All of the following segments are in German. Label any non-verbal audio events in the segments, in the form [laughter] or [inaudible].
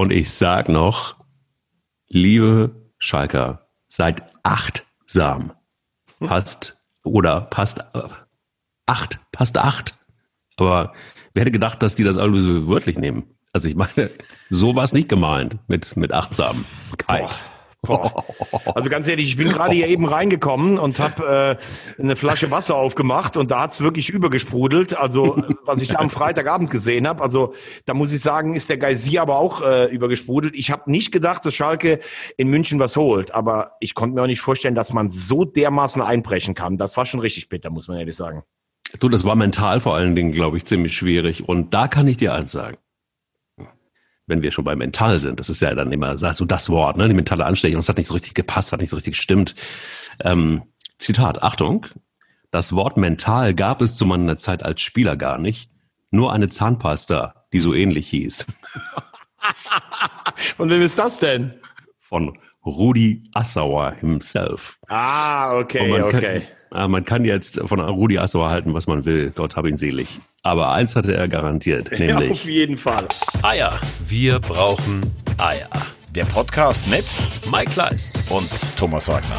Und ich sag noch, liebe Schalker, seid achtsam. Passt oder passt acht, passt acht. Aber wer hätte gedacht, dass die das alle so wörtlich nehmen? Also ich meine, so war es nicht gemeint mit, mit Achtsamkeit. Boah. Also ganz ehrlich, ich bin gerade hier eben reingekommen und habe äh, eine Flasche Wasser aufgemacht und da hat's wirklich übergesprudelt. Also was ich am Freitagabend gesehen habe. Also da muss ich sagen, ist der Geysir aber auch äh, übergesprudelt. Ich habe nicht gedacht, dass Schalke in München was holt, aber ich konnte mir auch nicht vorstellen, dass man so dermaßen einbrechen kann. Das war schon richtig bitter, muss man ehrlich sagen. Du, das war mental vor allen Dingen, glaube ich, ziemlich schwierig. Und da kann ich dir eins sagen wenn wir schon bei mental sind, das ist ja dann immer so das Wort, ne? die mentale Anstechung, das hat nicht so richtig gepasst, hat nicht so richtig gestimmt. Ähm, Zitat, Achtung, das Wort mental gab es zu meiner Zeit als Spieler gar nicht, nur eine Zahnpasta, die so ähnlich hieß. [laughs] Von wem ist das denn? Von Rudi Assauer himself. Ah, okay, okay. Kann, man kann jetzt von Rudi Assauer halten, was man will. Gott hab ihn selig. Aber eins hatte er garantiert, nämlich. Ja, auf jeden Fall. Eier. Wir brauchen Eier. Der Podcast mit Mike Kleiss und Thomas Wagner.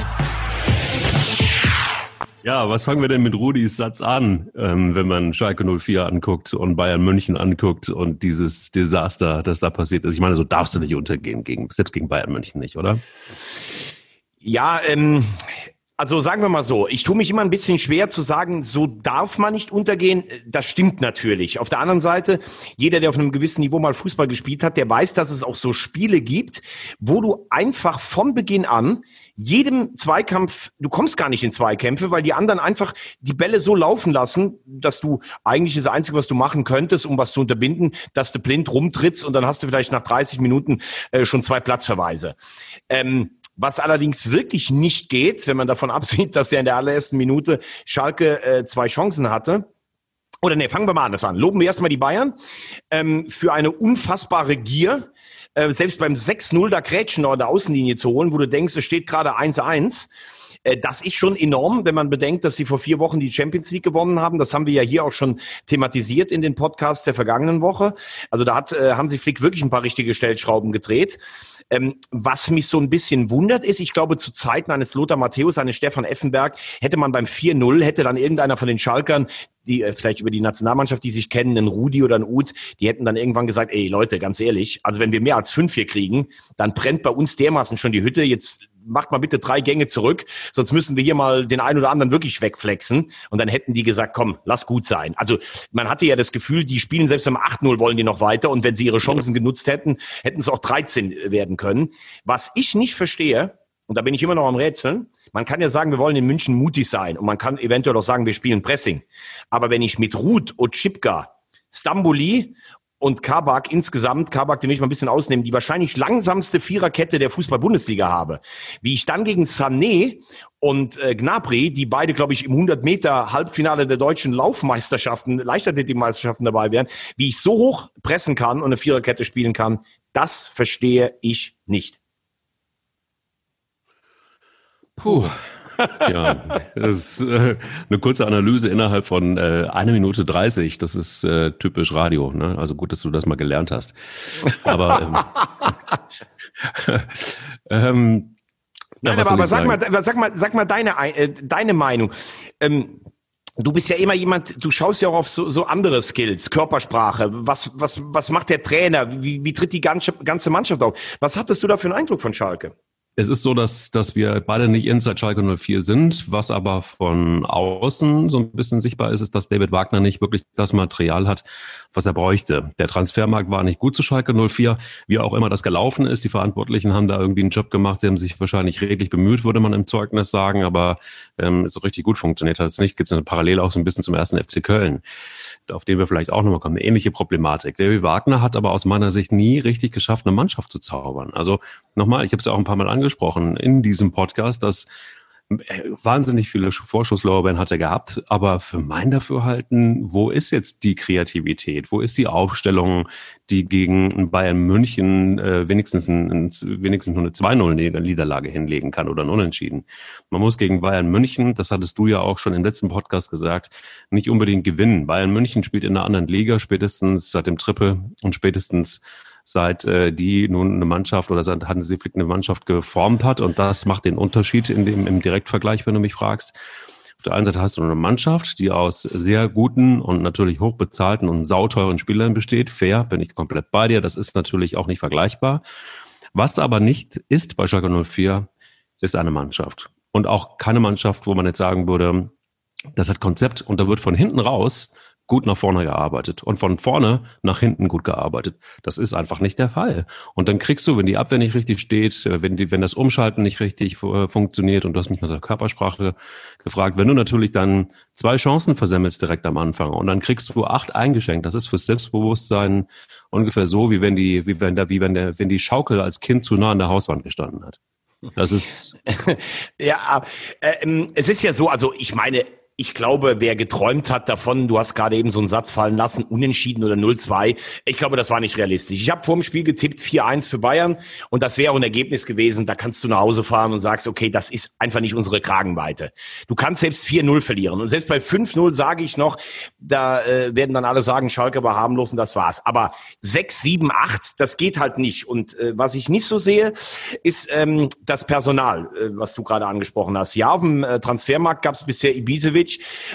Ja, was fangen wir denn mit Rudis Satz an, ähm, wenn man Schalke 04 anguckt und Bayern München anguckt und dieses Desaster, das da passiert ist? Ich meine, so darfst du nicht untergehen, gegen, selbst gegen Bayern München nicht, oder? Ja, ähm, also sagen wir mal so, ich tue mich immer ein bisschen schwer zu sagen, so darf man nicht untergehen. Das stimmt natürlich. Auf der anderen Seite, jeder, der auf einem gewissen Niveau mal Fußball gespielt hat, der weiß, dass es auch so Spiele gibt, wo du einfach von Beginn an jedem Zweikampf, du kommst gar nicht in Zweikämpfe, weil die anderen einfach die Bälle so laufen lassen, dass du eigentlich das Einzige, was du machen könntest, um was zu unterbinden, dass du blind rumtrittst und dann hast du vielleicht nach 30 Minuten äh, schon zwei Platzverweise. Ähm, was allerdings wirklich nicht geht, wenn man davon [laughs] absieht, dass er in der allerersten Minute Schalke äh, zwei Chancen hatte. Oder nee, fangen wir mal anders an. Loben wir erstmal die Bayern ähm, für eine unfassbare Gier. Äh, selbst beim 6-0 da Grätschen an der Außenlinie zu holen, wo du denkst, es steht gerade 1-1. Äh, das ist schon enorm, wenn man bedenkt, dass sie vor vier Wochen die Champions League gewonnen haben. Das haben wir ja hier auch schon thematisiert in den Podcasts der vergangenen Woche. Also da hat äh, Hansi Flick wirklich ein paar richtige Stellschrauben gedreht. Ähm, was mich so ein bisschen wundert ist, ich glaube, zu Zeiten eines Lothar Matthäus, eines Stefan Effenberg, hätte man beim 4-0, hätte dann irgendeiner von den Schalkern, die äh, vielleicht über die Nationalmannschaft, die sich kennen, ein Rudi oder ein Uth, die hätten dann irgendwann gesagt, ey Leute, ganz ehrlich, also wenn wir mehr als fünf hier kriegen, dann brennt bei uns dermaßen schon die Hütte, jetzt macht mal bitte drei Gänge zurück, sonst müssen wir hier mal den einen oder anderen wirklich wegflexen. Und dann hätten die gesagt, komm, lass gut sein. Also man hatte ja das Gefühl, die spielen selbst beim 8-0 wollen die noch weiter. Und wenn sie ihre Chancen genutzt hätten, hätten es auch 13 werden können. Was ich nicht verstehe, und da bin ich immer noch am Rätseln, man kann ja sagen, wir wollen in München mutig sein. Und man kann eventuell auch sagen, wir spielen Pressing. Aber wenn ich mit Ruth, Otschipka, Stambuli und Kabak insgesamt, Kabak, den will ich mal ein bisschen ausnehmen, die wahrscheinlich langsamste Viererkette der Fußball-Bundesliga habe. Wie ich dann gegen Sané und äh, Gnabry, die beide, glaube ich, im 100 Meter Halbfinale der deutschen Laufmeisterschaften, Leichtathletikmeisterschaften dabei wären, wie ich so hoch pressen kann und eine Viererkette spielen kann, das verstehe ich nicht. Puh. ja, das ist äh, eine kurze Analyse innerhalb von äh, einer Minute dreißig. Das ist äh, typisch Radio. Ne? Also gut, dass du das mal gelernt hast. Aber ähm, [laughs] ähm, Nein, aber, aber sag, mal, sag mal, sag mal deine, äh, deine Meinung. Ähm, Du bist ja immer jemand, du schaust ja auch auf so, so andere Skills, Körpersprache. Was, was, was macht der Trainer? Wie, wie tritt die ganze, ganze Mannschaft auf? Was hattest du da für einen Eindruck von Schalke? Es ist so, dass, dass wir beide nicht Inside Schalke 04 sind. Was aber von außen so ein bisschen sichtbar ist, ist, dass David Wagner nicht wirklich das Material hat, was er bräuchte. Der Transfermarkt war nicht gut zu Schalke 04, wie auch immer das gelaufen ist. Die Verantwortlichen haben da irgendwie einen Job gemacht, sie haben sich wahrscheinlich redlich bemüht, würde man im Zeugnis sagen, aber ähm, so richtig gut funktioniert hat es nicht. Gibt es eine Parallele auch so ein bisschen zum ersten FC Köln, auf den wir vielleicht auch nochmal kommen. Eine ähnliche Problematik. David Wagner hat aber aus meiner Sicht nie richtig geschafft, eine Mannschaft zu zaubern. Also nochmal, ich habe es ja auch ein paar Mal angesprochen in diesem Podcast, dass wahnsinnig viele Vorschusslorbeeren hat er gehabt, aber für mein Dafürhalten, wo ist jetzt die Kreativität? Wo ist die Aufstellung, die gegen Bayern München äh, wenigstens, ein, wenigstens nur eine 2-0-Niederlage hinlegen kann oder ein Unentschieden? Man muss gegen Bayern München, das hattest du ja auch schon im letzten Podcast gesagt, nicht unbedingt gewinnen. Bayern München spielt in einer anderen Liga, spätestens seit dem Triple und spätestens seit äh, die nun eine Mannschaft oder seit Hansi Flick eine Mannschaft geformt hat. Und das macht den Unterschied in dem, im Direktvergleich, wenn du mich fragst. Auf der einen Seite hast du eine Mannschaft, die aus sehr guten und natürlich hochbezahlten und sauteuren Spielern besteht. Fair, bin ich komplett bei dir. Das ist natürlich auch nicht vergleichbar. Was aber nicht ist bei Schalke 04, ist eine Mannschaft. Und auch keine Mannschaft, wo man jetzt sagen würde, das hat Konzept und da wird von hinten raus gut nach vorne gearbeitet und von vorne nach hinten gut gearbeitet. Das ist einfach nicht der Fall. Und dann kriegst du, wenn die Abwehr nicht richtig steht, wenn, die, wenn das Umschalten nicht richtig äh, funktioniert, und du hast mich nach der Körpersprache gefragt, wenn du natürlich dann zwei Chancen versemmelst direkt am Anfang und dann kriegst du acht eingeschenkt, das ist fürs Selbstbewusstsein ungefähr so, wie wenn die, wie wenn der, wie wenn der, wenn die Schaukel als Kind zu nah an der Hauswand gestanden hat. Das ist. [laughs] ja, äh, ähm, es ist ja so, also ich meine, ich glaube, wer geträumt hat davon, du hast gerade eben so einen Satz fallen lassen, unentschieden oder 0-2, ich glaube, das war nicht realistisch. Ich habe vor dem Spiel getippt 4-1 für Bayern und das wäre ein Ergebnis gewesen, da kannst du nach Hause fahren und sagst, okay, das ist einfach nicht unsere Kragenweite. Du kannst selbst 4-0 verlieren und selbst bei 5-0 sage ich noch, da äh, werden dann alle sagen, Schalke war harmlos und das war's. Aber 6, 7, 8, das geht halt nicht. Und äh, was ich nicht so sehe, ist ähm, das Personal, äh, was du gerade angesprochen hast. Ja, auf dem äh, Transfermarkt gab es bisher Ibisevic,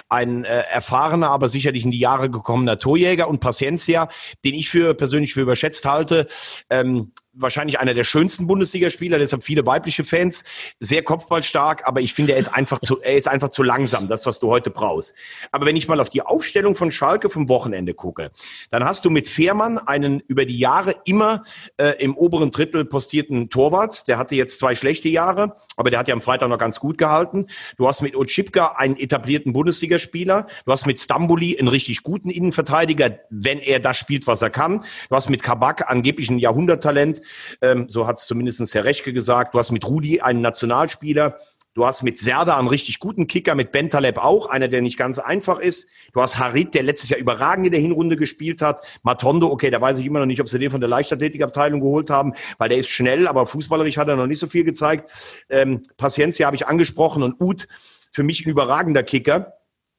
ein äh, erfahrener, aber sicherlich in die Jahre gekommener Torjäger und Paciencia, den ich für persönlich für überschätzt halte. Ähm, wahrscheinlich einer der schönsten Bundesligaspieler, deshalb viele weibliche Fans, sehr kopfballstark, aber ich finde, er ist einfach zu, er ist einfach zu langsam, das, was du heute brauchst. Aber wenn ich mal auf die Aufstellung von Schalke vom Wochenende gucke, dann hast du mit Fehrmann einen über die Jahre immer äh, im oberen Drittel postierten Torwart. Der hatte jetzt zwei schlechte Jahre, aber der hat ja am Freitag noch ganz gut gehalten. Du hast mit Otschipka einen etablierten Bundesligaspieler. Du hast mit Stambuli einen richtig guten Innenverteidiger, wenn er das spielt, was er kann. Du hast mit Kabak angeblich ein Jahrhunderttalent. Ähm, so hat es zumindest Herr Rechke gesagt. Du hast mit Rudi einen Nationalspieler. Du hast mit Serda einen richtig guten Kicker, mit Bentaleb auch, einer, der nicht ganz einfach ist. Du hast Harit, der letztes Jahr überragend in der Hinrunde gespielt hat. Matondo, okay, da weiß ich immer noch nicht, ob sie den von der Leichtathletikabteilung geholt haben, weil der ist schnell, aber fußballerisch hat er noch nicht so viel gezeigt. Ähm, Paciencia habe ich angesprochen und Uth, für mich ein überragender Kicker.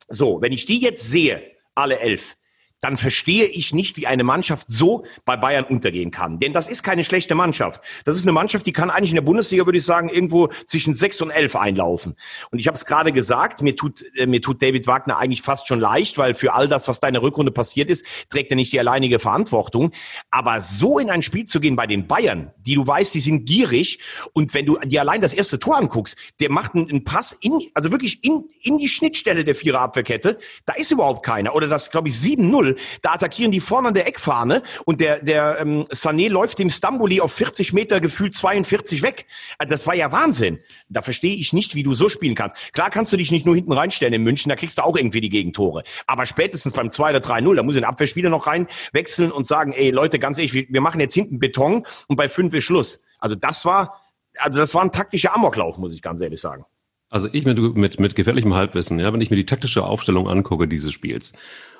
So, wenn ich die jetzt sehe, alle elf, dann verstehe ich nicht, wie eine Mannschaft so bei Bayern untergehen kann. Denn das ist keine schlechte Mannschaft. Das ist eine Mannschaft, die kann eigentlich in der Bundesliga, würde ich sagen, irgendwo zwischen sechs und elf einlaufen. Und ich habe es gerade gesagt, mir tut, äh, mir tut David Wagner eigentlich fast schon leicht, weil für all das, was da in der Rückrunde passiert ist, trägt er nicht die alleinige Verantwortung. Aber so in ein Spiel zu gehen bei den Bayern, die du weißt, die sind gierig und wenn du dir allein das erste Tor anguckst, der macht einen, Pass in, also wirklich in, in die Schnittstelle der Vierer Abwehrkette, da ist überhaupt keiner. Oder das, glaube ich, 7-0 0 Da attackieren die vorne an der Eckfahne und der, der ähm, Sané läuft dem Stamboli auf 40 Meter gefühlt 42 weg. Also das war ja Wahnsinn. Da verstehe ich nicht, wie du so spielen kannst. Klar kannst du dich nicht nur hinten reinstellen in München, da kriegst du auch irgendwie die Gegentore. Aber spätestens beim 2 oder 3-0, da muss ein Abwehrspieler noch reinwechseln und sagen, ey Leute, ganz ehrlich, wir, wir machen jetzt hinten Beton und bei 5 ist Schluss. Also das war, also das war ein taktischer Amoklauf, muss ich ganz ehrlich sagen. Also ich mit, mit, mit gefährlichem Halbwissen, ja, wenn ich mir die taktische Aufstellung angucke dieses Spiels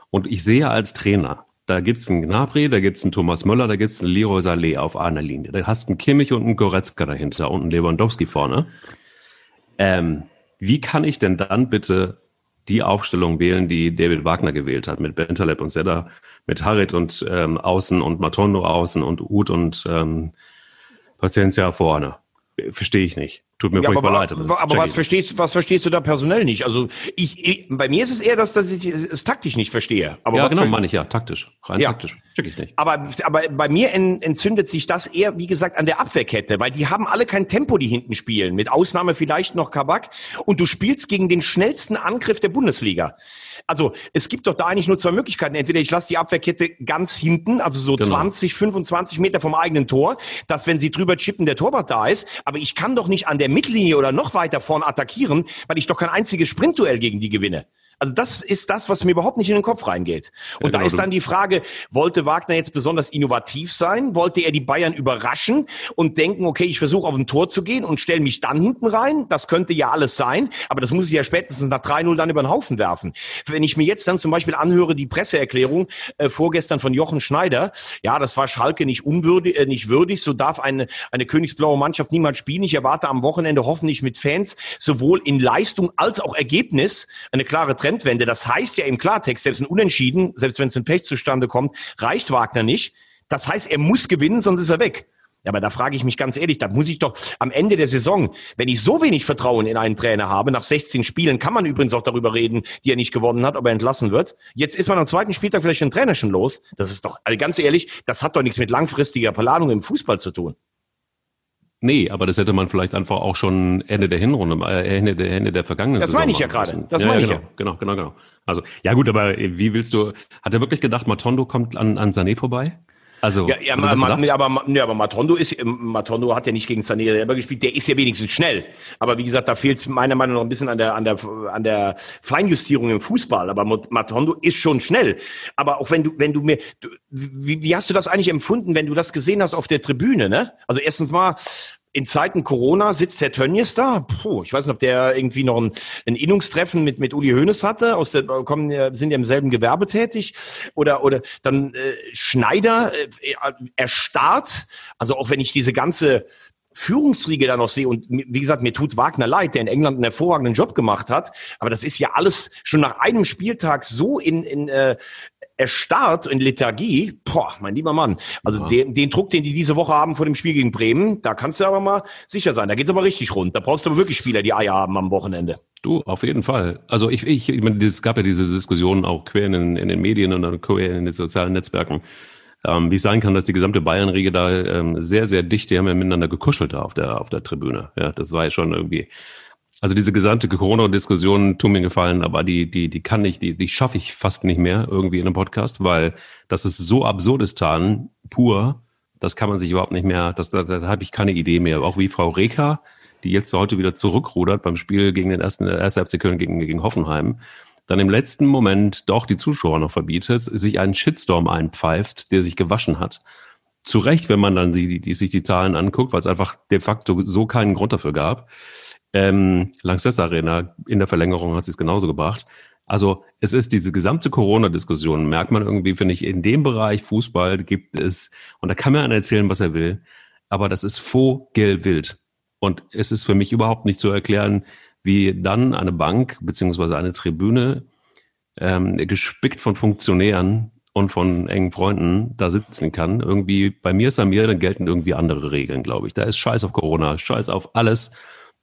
und ich sehe als Trainer, da gibt's einen Gnabry, da gibt's einen Thomas Möller, da gibt's einen Leroy Saleh auf einer Linie. Da hast du einen Kimmich und einen Goretzka dahinter und einen Lewandowski vorne. Ähm, wie kann ich denn dann bitte die Aufstellung wählen, die David Wagner gewählt hat, mit Bentaleb und Sedda, mit Harit und ähm, Außen und Matondo außen und Uth und ähm, Paciencia vorne? Verstehe ich nicht. Tut mir ja, furchtbar aber, leid. Aber, aber was verstehst, was verstehst du da personell nicht? Also ich, ich bei mir ist es eher, dass, dass ich es taktisch nicht verstehe. Aber ja, genau, meine ich ja, taktisch. Rein ja. taktisch. Check ich nicht. Aber, aber bei mir entzündet sich das eher, wie gesagt, an der Abwehrkette, weil die haben alle kein Tempo, die hinten spielen. Mit Ausnahme vielleicht noch Kabak. Und du spielst gegen den schnellsten Angriff der Bundesliga. Also es gibt doch da eigentlich nur zwei Möglichkeiten. Entweder ich lasse die Abwehrkette ganz hinten, also so genau. 20, 25 Meter vom eigenen Tor, dass wenn sie drüber chippen, der Torwart da ist. Aber ich kann doch nicht an der Mittellinie oder noch weiter vorn attackieren, weil ich doch kein einziges Sprintduell gegen die gewinne. Also das ist das, was mir überhaupt nicht in den Kopf reingeht. Und ja, genau. da ist dann die Frage, wollte Wagner jetzt besonders innovativ sein? Wollte er die Bayern überraschen und denken, okay, ich versuche auf ein Tor zu gehen und stelle mich dann hinten rein? Das könnte ja alles sein, aber das muss ich ja spätestens nach 3-0 dann über den Haufen werfen. Wenn ich mir jetzt dann zum Beispiel anhöre, die Presseerklärung äh, vorgestern von Jochen Schneider, ja, das war Schalke nicht unwürdig, äh, nicht würdig, so darf eine, eine königsblaue Mannschaft niemals spielen. Ich erwarte am Wochenende hoffentlich mit Fans sowohl in Leistung als auch Ergebnis eine klare Trendwende. Das heißt ja im Klartext, selbst ein Unentschieden, selbst wenn es ein Pech zustande kommt, reicht Wagner nicht. Das heißt, er muss gewinnen, sonst ist er weg. Ja, aber da frage ich mich ganz ehrlich, da muss ich doch am Ende der Saison, wenn ich so wenig Vertrauen in einen Trainer habe, nach 16 Spielen kann man übrigens auch darüber reden, die er nicht gewonnen hat, ob er entlassen wird. Jetzt ist man am zweiten Spieltag vielleicht den Trainer schon los. Das ist doch, also ganz ehrlich, das hat doch nichts mit langfristiger Planung im Fußball zu tun. Nee, aber das hätte man vielleicht einfach auch schon Ende der Hinrunde, äh, Ende der, Ende der vergangenen das Saison. Das meine ich ja gerade. Das ja, meine ja, ich genau, ja. Genau, genau, genau. Also, ja gut, aber wie willst du, hat er wirklich gedacht, Matondo kommt an, an Sané vorbei? Also, ja, ja ma, ma, aber, ja, aber Matondo ist, Matondo hat ja nicht gegen Sané selber gespielt, der ist ja wenigstens schnell. Aber wie gesagt, da fehlt es meiner Meinung nach ein bisschen an der, an der, an der Feinjustierung im Fußball. Aber Matondo ist schon schnell. Aber auch wenn du, wenn du mir, du, wie, wie hast du das eigentlich empfunden, wenn du das gesehen hast auf der Tribüne, ne? Also erstens mal, in Zeiten Corona sitzt der Tönnies da. Puh, ich weiß nicht, ob der irgendwie noch ein, ein Innungstreffen mit, mit Uli Hoeneß hatte. Aus der, kommen, sind ja im selben Gewerbe tätig. Oder, oder dann äh, Schneider äh, erstarrt. Also auch wenn ich diese ganze Führungsriege da noch sehe. Und wie gesagt, mir tut Wagner leid, der in England einen hervorragenden Job gemacht hat. Aber das ist ja alles schon nach einem Spieltag so in, in äh, erstarrt in Lethargie, boah, mein lieber Mann. Also ja. den, den Druck, den die diese Woche haben vor dem Spiel gegen Bremen, da kannst du aber mal sicher sein. Da geht's aber richtig rund. Da brauchst du aber wirklich Spieler, die Eier haben am Wochenende. Du, auf jeden Fall. Also ich, ich, ich meine, es gab ja diese Diskussionen auch quer in, in den Medien und quer in den sozialen Netzwerken. Ähm, wie es sein kann, dass die gesamte Bayern-Riege da ähm, sehr, sehr dicht, die haben ja miteinander gekuschelt da auf der, auf der Tribüne. Ja, das war ja schon irgendwie also diese gesamte Corona-Diskussion tut mir gefallen, aber die, die, die kann ich, die, die schaffe ich fast nicht mehr irgendwie in einem Podcast, weil das ist so Absurdistan pur, das kann man sich überhaupt nicht mehr, das, da, da habe ich keine Idee mehr. Auch wie Frau Reker, die jetzt heute wieder zurückrudert beim Spiel gegen den ersten, ersten FC Köln gegen, gegen Hoffenheim, dann im letzten Moment doch die Zuschauer noch verbietet, sich einen Shitstorm einpfeift, der sich gewaschen hat. Zu Recht, wenn man dann die, die, sich die Zahlen anguckt, weil es einfach de facto so keinen Grund dafür gab. Ähm, Lanxess Arena in der Verlängerung hat sie es genauso gebracht. Also es ist diese gesamte Corona-Diskussion, merkt man irgendwie, finde ich, in dem Bereich Fußball gibt es, und da kann einer erzählen, was er will, aber das ist vogelwild. Und es ist für mich überhaupt nicht zu erklären, wie dann eine Bank beziehungsweise eine Tribüne ähm, gespickt von Funktionären und von engen Freunden da sitzen kann. Irgendwie, bei mir ist an mir, dann gelten irgendwie andere Regeln, glaube ich. Da ist Scheiß auf Corona, Scheiß auf alles.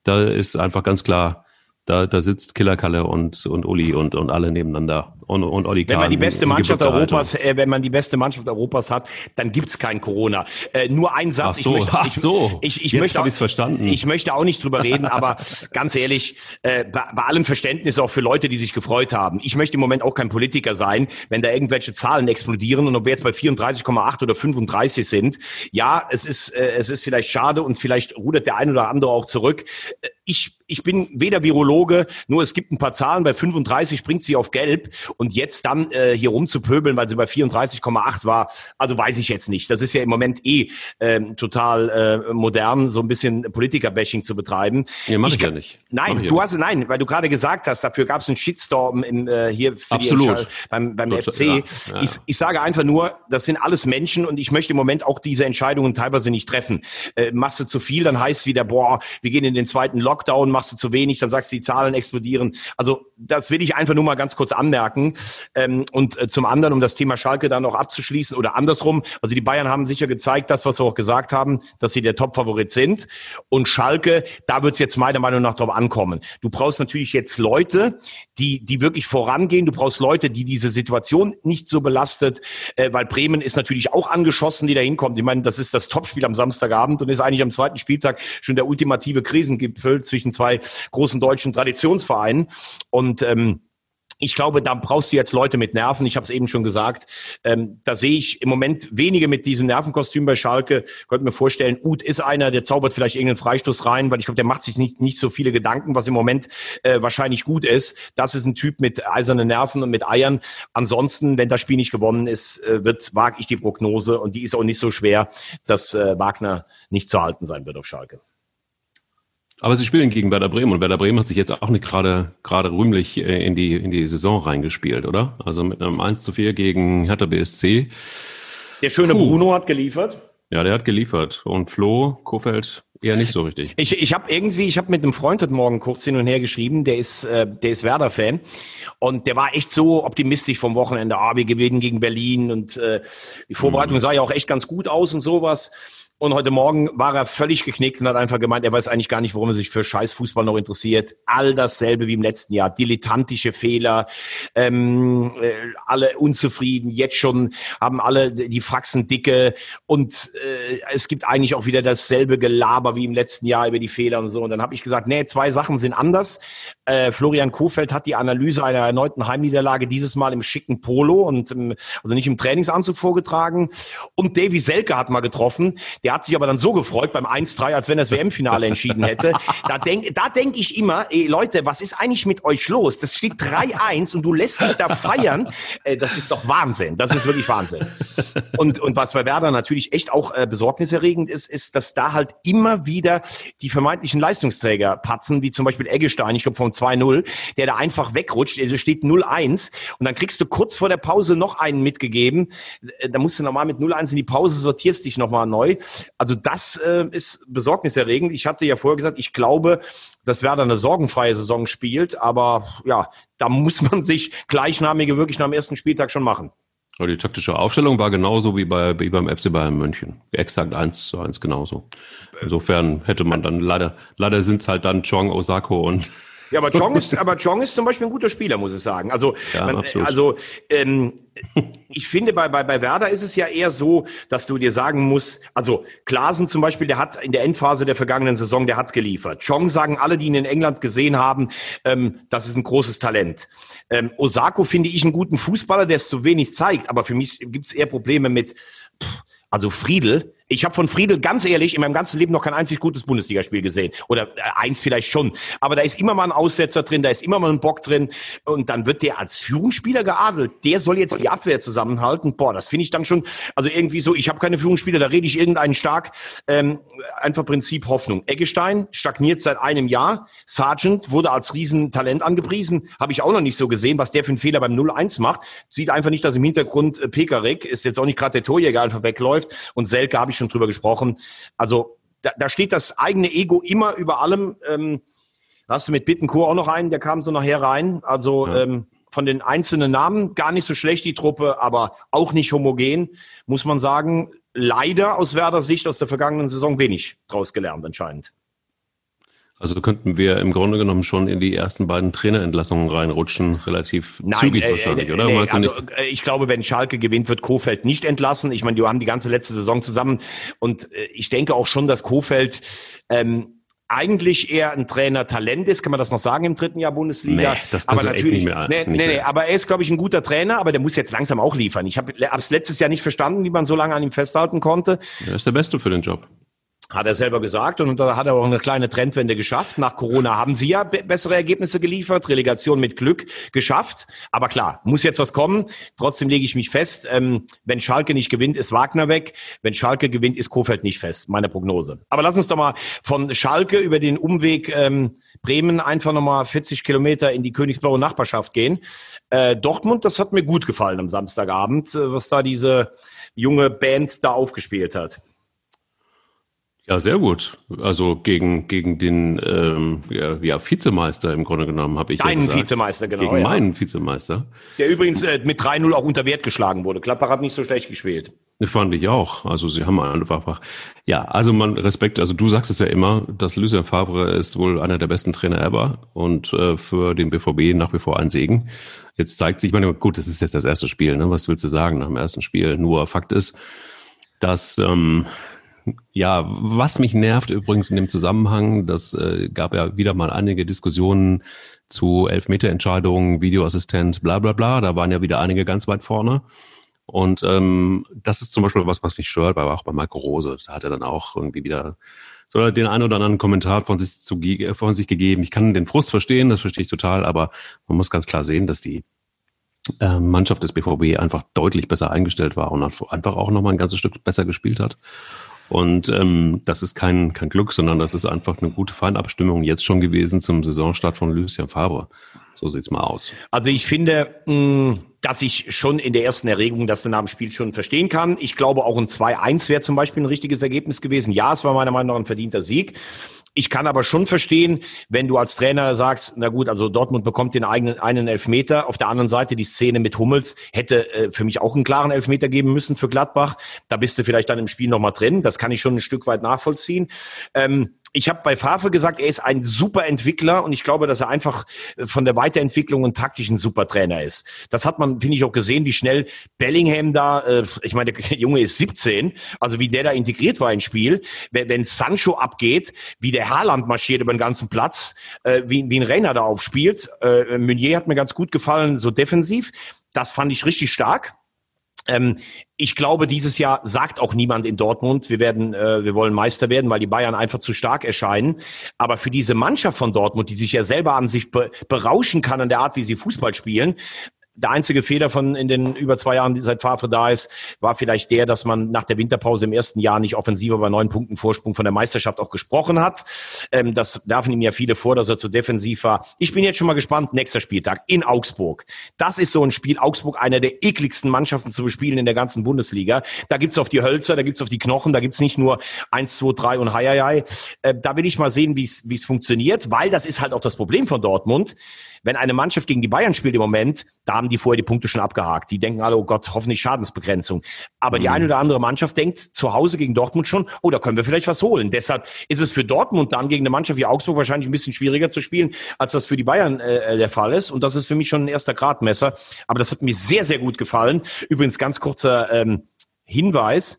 Da ist einfach ganz klar, da, da sitzt Killerkalle und, und Uli und, und alle nebeneinander und, und Olli Kahn. Wenn man die beste Mannschaft Europas, äh, wenn man die beste Mannschaft Europas hat, dann gibt's kein Corona. Äh, nur ein Satz. Ach so, ich möchte, ach so. Ich, ich, ich möchte auch, verstanden. Ich möchte auch nicht drüber reden, aber ganz ehrlich, äh, bei, bei allem Verständnis auch für Leute, die sich gefreut haben. Ich möchte im Moment auch kein Politiker sein, wenn da irgendwelche Zahlen explodieren und ob wir jetzt bei 34,8 oder 35 sind. Ja, es ist, äh, es ist vielleicht schade und vielleicht rudert der ein oder andere auch zurück. Äh, ich, ich bin weder Virologe, nur es gibt ein paar Zahlen. Bei 35 springt sie auf Gelb und jetzt dann äh, hier rumzupöbeln, weil sie bei 34,8 war, also weiß ich jetzt nicht. Das ist ja im Moment eh ähm, total äh, modern, so ein bisschen Politiker-Bashing zu betreiben. Nee, mach ich, ich ja nicht. Nein, du hast nein, weil du gerade gesagt hast, dafür gab es einen Shitstorm im, äh, hier für Absolut. Die beim, beim FC. Ja, ja. Ich, ich sage einfach nur, das sind alles Menschen und ich möchte im Moment auch diese Entscheidungen teilweise nicht treffen. Äh, machst du zu viel, dann heißt es wieder, boah, wir gehen in den zweiten Lock Lockdown machst du zu wenig, dann sagst du, die Zahlen explodieren. Also das will ich einfach nur mal ganz kurz anmerken. Ähm, und äh, zum anderen, um das Thema Schalke dann noch abzuschließen oder andersrum, also die Bayern haben sicher gezeigt, das, was wir auch gesagt haben, dass sie der Top-Favorit sind. Und Schalke, da wird es jetzt meiner Meinung nach drauf ankommen. Du brauchst natürlich jetzt Leute, die, die wirklich vorangehen. Du brauchst Leute, die diese Situation nicht so belastet, äh, weil Bremen ist natürlich auch angeschossen, die da hinkommt. Ich meine, das ist das Topspiel am Samstagabend und ist eigentlich am zweiten Spieltag schon der ultimative Krisengipfel zwischen zwei großen deutschen Traditionsvereinen. Und ähm, ich glaube, da brauchst du jetzt Leute mit Nerven. Ich habe es eben schon gesagt. Ähm, da sehe ich im Moment wenige mit diesem Nervenkostüm bei Schalke. Könnte mir vorstellen, Uth ist einer, der zaubert vielleicht irgendeinen Freistoß rein, weil ich glaube, der macht sich nicht, nicht so viele Gedanken, was im Moment äh, wahrscheinlich gut ist. Das ist ein Typ mit eisernen Nerven und mit Eiern. Ansonsten, wenn das Spiel nicht gewonnen ist, äh, wird, wage ich die Prognose und die ist auch nicht so schwer, dass äh, Wagner nicht zu halten sein wird auf Schalke. Aber sie spielen gegen Werder Bremen und Werder Bremen hat sich jetzt auch nicht gerade gerade rühmlich äh, in die in die Saison reingespielt, oder? Also mit einem 1 zu 4 gegen Hertha BSC. Der schöne Puh. Bruno hat geliefert. Ja, der hat geliefert. Und Flo Kofeld eher nicht so richtig. Ich, ich habe irgendwie, ich habe mit einem Freund heute Morgen kurz hin und her geschrieben, der ist, äh, der ist Werder-Fan und der war echt so optimistisch vom Wochenende. Ah, wir gewinnen gegen Berlin und äh, die Vorbereitung mhm. sah ja auch echt ganz gut aus und sowas. Und heute Morgen war er völlig geknickt und hat einfach gemeint, er weiß eigentlich gar nicht, warum er sich für Scheißfußball noch interessiert. All dasselbe wie im letzten Jahr. Dilettantische Fehler, ähm, äh, alle unzufrieden, jetzt schon haben alle die Faxen dicke und äh, es gibt eigentlich auch wieder dasselbe Gelaber wie im letzten Jahr über die Fehler und so. Und dann habe ich gesagt, nee, zwei Sachen sind anders. Äh, Florian Kofeld hat die Analyse einer erneuten Heimniederlage dieses Mal im schicken Polo und im, also nicht im Trainingsanzug vorgetragen. Und Davy Selke hat mal getroffen. Der hat sich aber dann so gefreut beim 1-3, als wenn er das WM-Finale entschieden hätte. Da denke da denk ich immer, ey, Leute, was ist eigentlich mit euch los? Das steht 3-1 und du lässt dich da feiern. Äh, das ist doch Wahnsinn. Das ist wirklich Wahnsinn. Und, und was bei Werder natürlich echt auch äh, besorgniserregend ist, ist, dass da halt immer wieder die vermeintlichen Leistungsträger patzen, wie zum Beispiel Eggestein, ich glaube vom 2-0, der da einfach wegrutscht. Also steht 0-1 und dann kriegst du kurz vor der Pause noch einen mitgegeben. Äh, da musst du nochmal mit 0-1 in die Pause, sortierst dich nochmal neu. Also das äh, ist besorgniserregend. Ich hatte ja vorher gesagt, ich glaube, dass Werder eine sorgenfreie Saison spielt, aber ja, da muss man sich gleichnamige wirklich nach dem ersten Spieltag schon machen. Aber die taktische Aufstellung war genauso wie, bei, wie beim FC Bayern München. Exakt eins zu eins genauso. Insofern hätte man dann leider, leider sind es halt dann Chong, Osako und ja, aber Chong ist, aber Chong ist zum Beispiel ein guter Spieler, muss ich sagen. Also, ja, man, also ähm, ich finde, bei, bei, bei Werder ist es ja eher so, dass du dir sagen musst, also Klaasen zum Beispiel, der hat in der Endphase der vergangenen Saison, der hat geliefert. Chong sagen alle, die ihn in England gesehen haben, ähm, das ist ein großes Talent. Ähm, Osako finde ich einen guten Fußballer, der es zu wenig zeigt, aber für mich gibt es eher Probleme mit, pff, also Friedel, ich habe von Friedel ganz ehrlich in meinem ganzen Leben noch kein einzig gutes Bundesligaspiel gesehen. Oder äh, eins vielleicht schon. Aber da ist immer mal ein Aussetzer drin, da ist immer mal ein Bock drin. Und dann wird der als Führungsspieler geadelt. Der soll jetzt die Abwehr zusammenhalten. Boah, das finde ich dann schon, also irgendwie so, ich habe keine Führungsspieler, da rede ich irgendeinen stark. Ähm, einfach Prinzip Hoffnung. Eggestein stagniert seit einem Jahr. Sargent wurde als Riesentalent angepriesen. Habe ich auch noch nicht so gesehen, was der für einen Fehler beim 0-1 macht. Sieht einfach nicht, dass im Hintergrund äh, Pekarik ist jetzt auch nicht gerade der Torjäger einfach wegläuft. Und Selke habe ich schon drüber gesprochen. Also da, da steht das eigene Ego immer über allem. Ähm, hast du mit Bittencourt auch noch einen, der kam so nachher rein. Also ja. ähm, von den einzelnen Namen gar nicht so schlecht die Truppe, aber auch nicht homogen, muss man sagen. Leider aus Werder Sicht aus der vergangenen Saison wenig draus gelernt anscheinend. Also könnten wir im Grunde genommen schon in die ersten beiden Trainerentlassungen reinrutschen, relativ Nein, zügig äh, wahrscheinlich, oder? Nee, also, äh, ich glaube, wenn Schalke gewinnt, wird Kofeld nicht entlassen. Ich meine, die haben die ganze letzte Saison zusammen und äh, ich denke auch schon, dass Kofeld ähm, eigentlich eher ein Trainer Talent ist, kann man das noch sagen im dritten Jahr Bundesliga? Nee, das, das aber natürlich, nicht mehr, nee, nee, nee, aber er ist, glaube ich, ein guter Trainer, aber der muss jetzt langsam auch liefern. Ich habe es letztes Jahr nicht verstanden, wie man so lange an ihm festhalten konnte. Er ist der Beste für den Job. Hat er selber gesagt und da hat er auch eine kleine Trendwende geschafft. Nach Corona haben sie ja bessere Ergebnisse geliefert, Relegation mit Glück geschafft. Aber klar, muss jetzt was kommen. Trotzdem lege ich mich fest, ähm, wenn Schalke nicht gewinnt, ist Wagner weg. Wenn Schalke gewinnt, ist Kofeld nicht fest. Meine Prognose. Aber lass uns doch mal von Schalke über den Umweg ähm, Bremen einfach nochmal 40 Kilometer in die Königsblaue Nachbarschaft gehen. Äh, Dortmund, das hat mir gut gefallen am Samstagabend, äh, was da diese junge Band da aufgespielt hat. Ja, sehr gut. Also gegen, gegen den ähm, ja, ja, Vizemeister im Grunde genommen habe ich Deinen ja gesagt. Vizemeister, genau. Gegen ja. meinen Vizemeister. Der übrigens äh, mit 3-0 auch unter Wert geschlagen wurde. Klappbach hat nicht so schlecht gespielt. Das fand ich auch. Also sie haben einfach, ja, also man Respekt, also du sagst es ja immer, dass Lucien Favre ist wohl einer der besten Trainer ever und äh, für den BVB nach wie vor ein Segen. Jetzt zeigt sich, ich meine, gut, das ist jetzt das erste Spiel, ne? Was willst du sagen nach dem ersten Spiel? Nur Fakt ist, dass ähm, ja, was mich nervt übrigens in dem Zusammenhang, das äh, gab ja wieder mal einige Diskussionen zu Elfmeterentscheidungen, Videoassistent, bla bla bla. Da waren ja wieder einige ganz weit vorne. Und ähm, das ist zum Beispiel was, was mich stört, aber auch bei Marco Rose. Da hat er dann auch irgendwie wieder so den einen oder anderen Kommentar von sich, zu, von sich gegeben. Ich kann den Frust verstehen, das verstehe ich total, aber man muss ganz klar sehen, dass die äh, Mannschaft des BVB einfach deutlich besser eingestellt war und einfach auch nochmal ein ganzes Stück besser gespielt hat. Und ähm, das ist kein, kein Glück, sondern das ist einfach eine gute Feinabstimmung jetzt schon gewesen zum Saisonstart von Lucien Favre. So sieht's mal aus. Also ich finde, mh, dass ich schon in der ersten Erregung das nach dem Spiel schon verstehen kann. Ich glaube, auch ein 2-1 wäre zum Beispiel ein richtiges Ergebnis gewesen. Ja, es war meiner Meinung nach ein verdienter Sieg. Ich kann aber schon verstehen, wenn du als Trainer sagst, na gut, also Dortmund bekommt den eigenen einen Elfmeter. Auf der anderen Seite die Szene mit Hummels hätte äh, für mich auch einen klaren Elfmeter geben müssen für Gladbach. Da bist du vielleicht dann im Spiel nochmal drin. Das kann ich schon ein Stück weit nachvollziehen. Ähm, ich habe bei Favre gesagt, er ist ein super Entwickler und ich glaube, dass er einfach äh, von der Weiterentwicklung und taktischen Supertrainer ist. Das hat man, finde ich, auch gesehen, wie schnell Bellingham da, äh, ich meine, der [laughs] Junge ist 17, also wie der da integriert war ins Spiel. Wenn, wenn Sancho abgeht, wie der Haaland marschiert über den ganzen Platz, äh, wie, wie ein Renner da aufspielt. Äh, Meunier hat mir ganz gut gefallen, so defensiv. Das fand ich richtig stark. Ähm, ich glaube, dieses Jahr sagt auch niemand in Dortmund, wir werden, äh, wir wollen Meister werden, weil die Bayern einfach zu stark erscheinen. Aber für diese Mannschaft von Dortmund, die sich ja selber an sich be berauschen kann an der Art, wie sie Fußball spielen, der einzige Fehler von in den über zwei Jahren, seit Favre da ist, war vielleicht der, dass man nach der Winterpause im ersten Jahr nicht offensiver bei neun Punkten Vorsprung von der Meisterschaft auch gesprochen hat. Ähm, das werfen ihm ja viele vor, dass er zu defensiv war. Ich bin jetzt schon mal gespannt, nächster Spieltag in Augsburg. Das ist so ein Spiel. Augsburg, einer der ekligsten Mannschaften zu bespielen in der ganzen Bundesliga. Da gibt's auf die Hölzer, da gibt's auf die Knochen, da gibt's nicht nur eins, zwei, drei und hei, hei, hei. Äh, da will ich mal sehen, wie es funktioniert, weil das ist halt auch das Problem von Dortmund wenn eine Mannschaft gegen die Bayern spielt im Moment, da haben die vorher die Punkte schon abgehakt. Die denken alle, oh Gott, hoffentlich Schadensbegrenzung. Aber mhm. die eine oder andere Mannschaft denkt zu Hause gegen Dortmund schon, oh, da können wir vielleicht was holen. Deshalb ist es für Dortmund dann gegen eine Mannschaft wie Augsburg wahrscheinlich ein bisschen schwieriger zu spielen, als das für die Bayern äh, der Fall ist. Und das ist für mich schon ein erster Gradmesser. Aber das hat mir sehr, sehr gut gefallen. Übrigens ganz kurzer ähm, Hinweis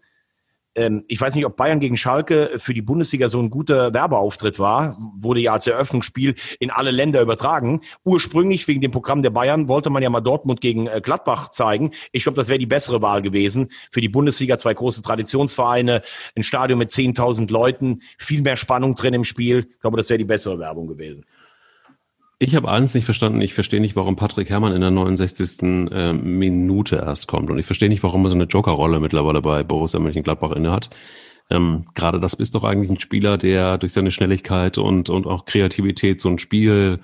ich weiß nicht, ob Bayern gegen Schalke für die Bundesliga so ein guter Werbeauftritt war, wurde ja als Eröffnungsspiel in alle Länder übertragen. Ursprünglich wegen dem Programm der Bayern wollte man ja mal Dortmund gegen äh, Gladbach zeigen. Ich glaube, das wäre die bessere Wahl gewesen für die Bundesliga. Zwei große Traditionsvereine, ein Stadion mit 10.000 Leuten, viel mehr Spannung drin im Spiel. Ich glaube, das wäre die bessere Werbung gewesen. Ich habe eins nicht verstanden. Ich verstehe nicht, warum Patrick Herrmann in der 69. Äh, Minute erst kommt. Und ich verstehe nicht, warum er so eine Jokerrolle mittlerweile bei Borussia Mönchengladbach innehat. Ähm, Gerade das bist doch eigentlich ein Spieler, der durch seine Schnelligkeit und, und auch Kreativität so ein Spiel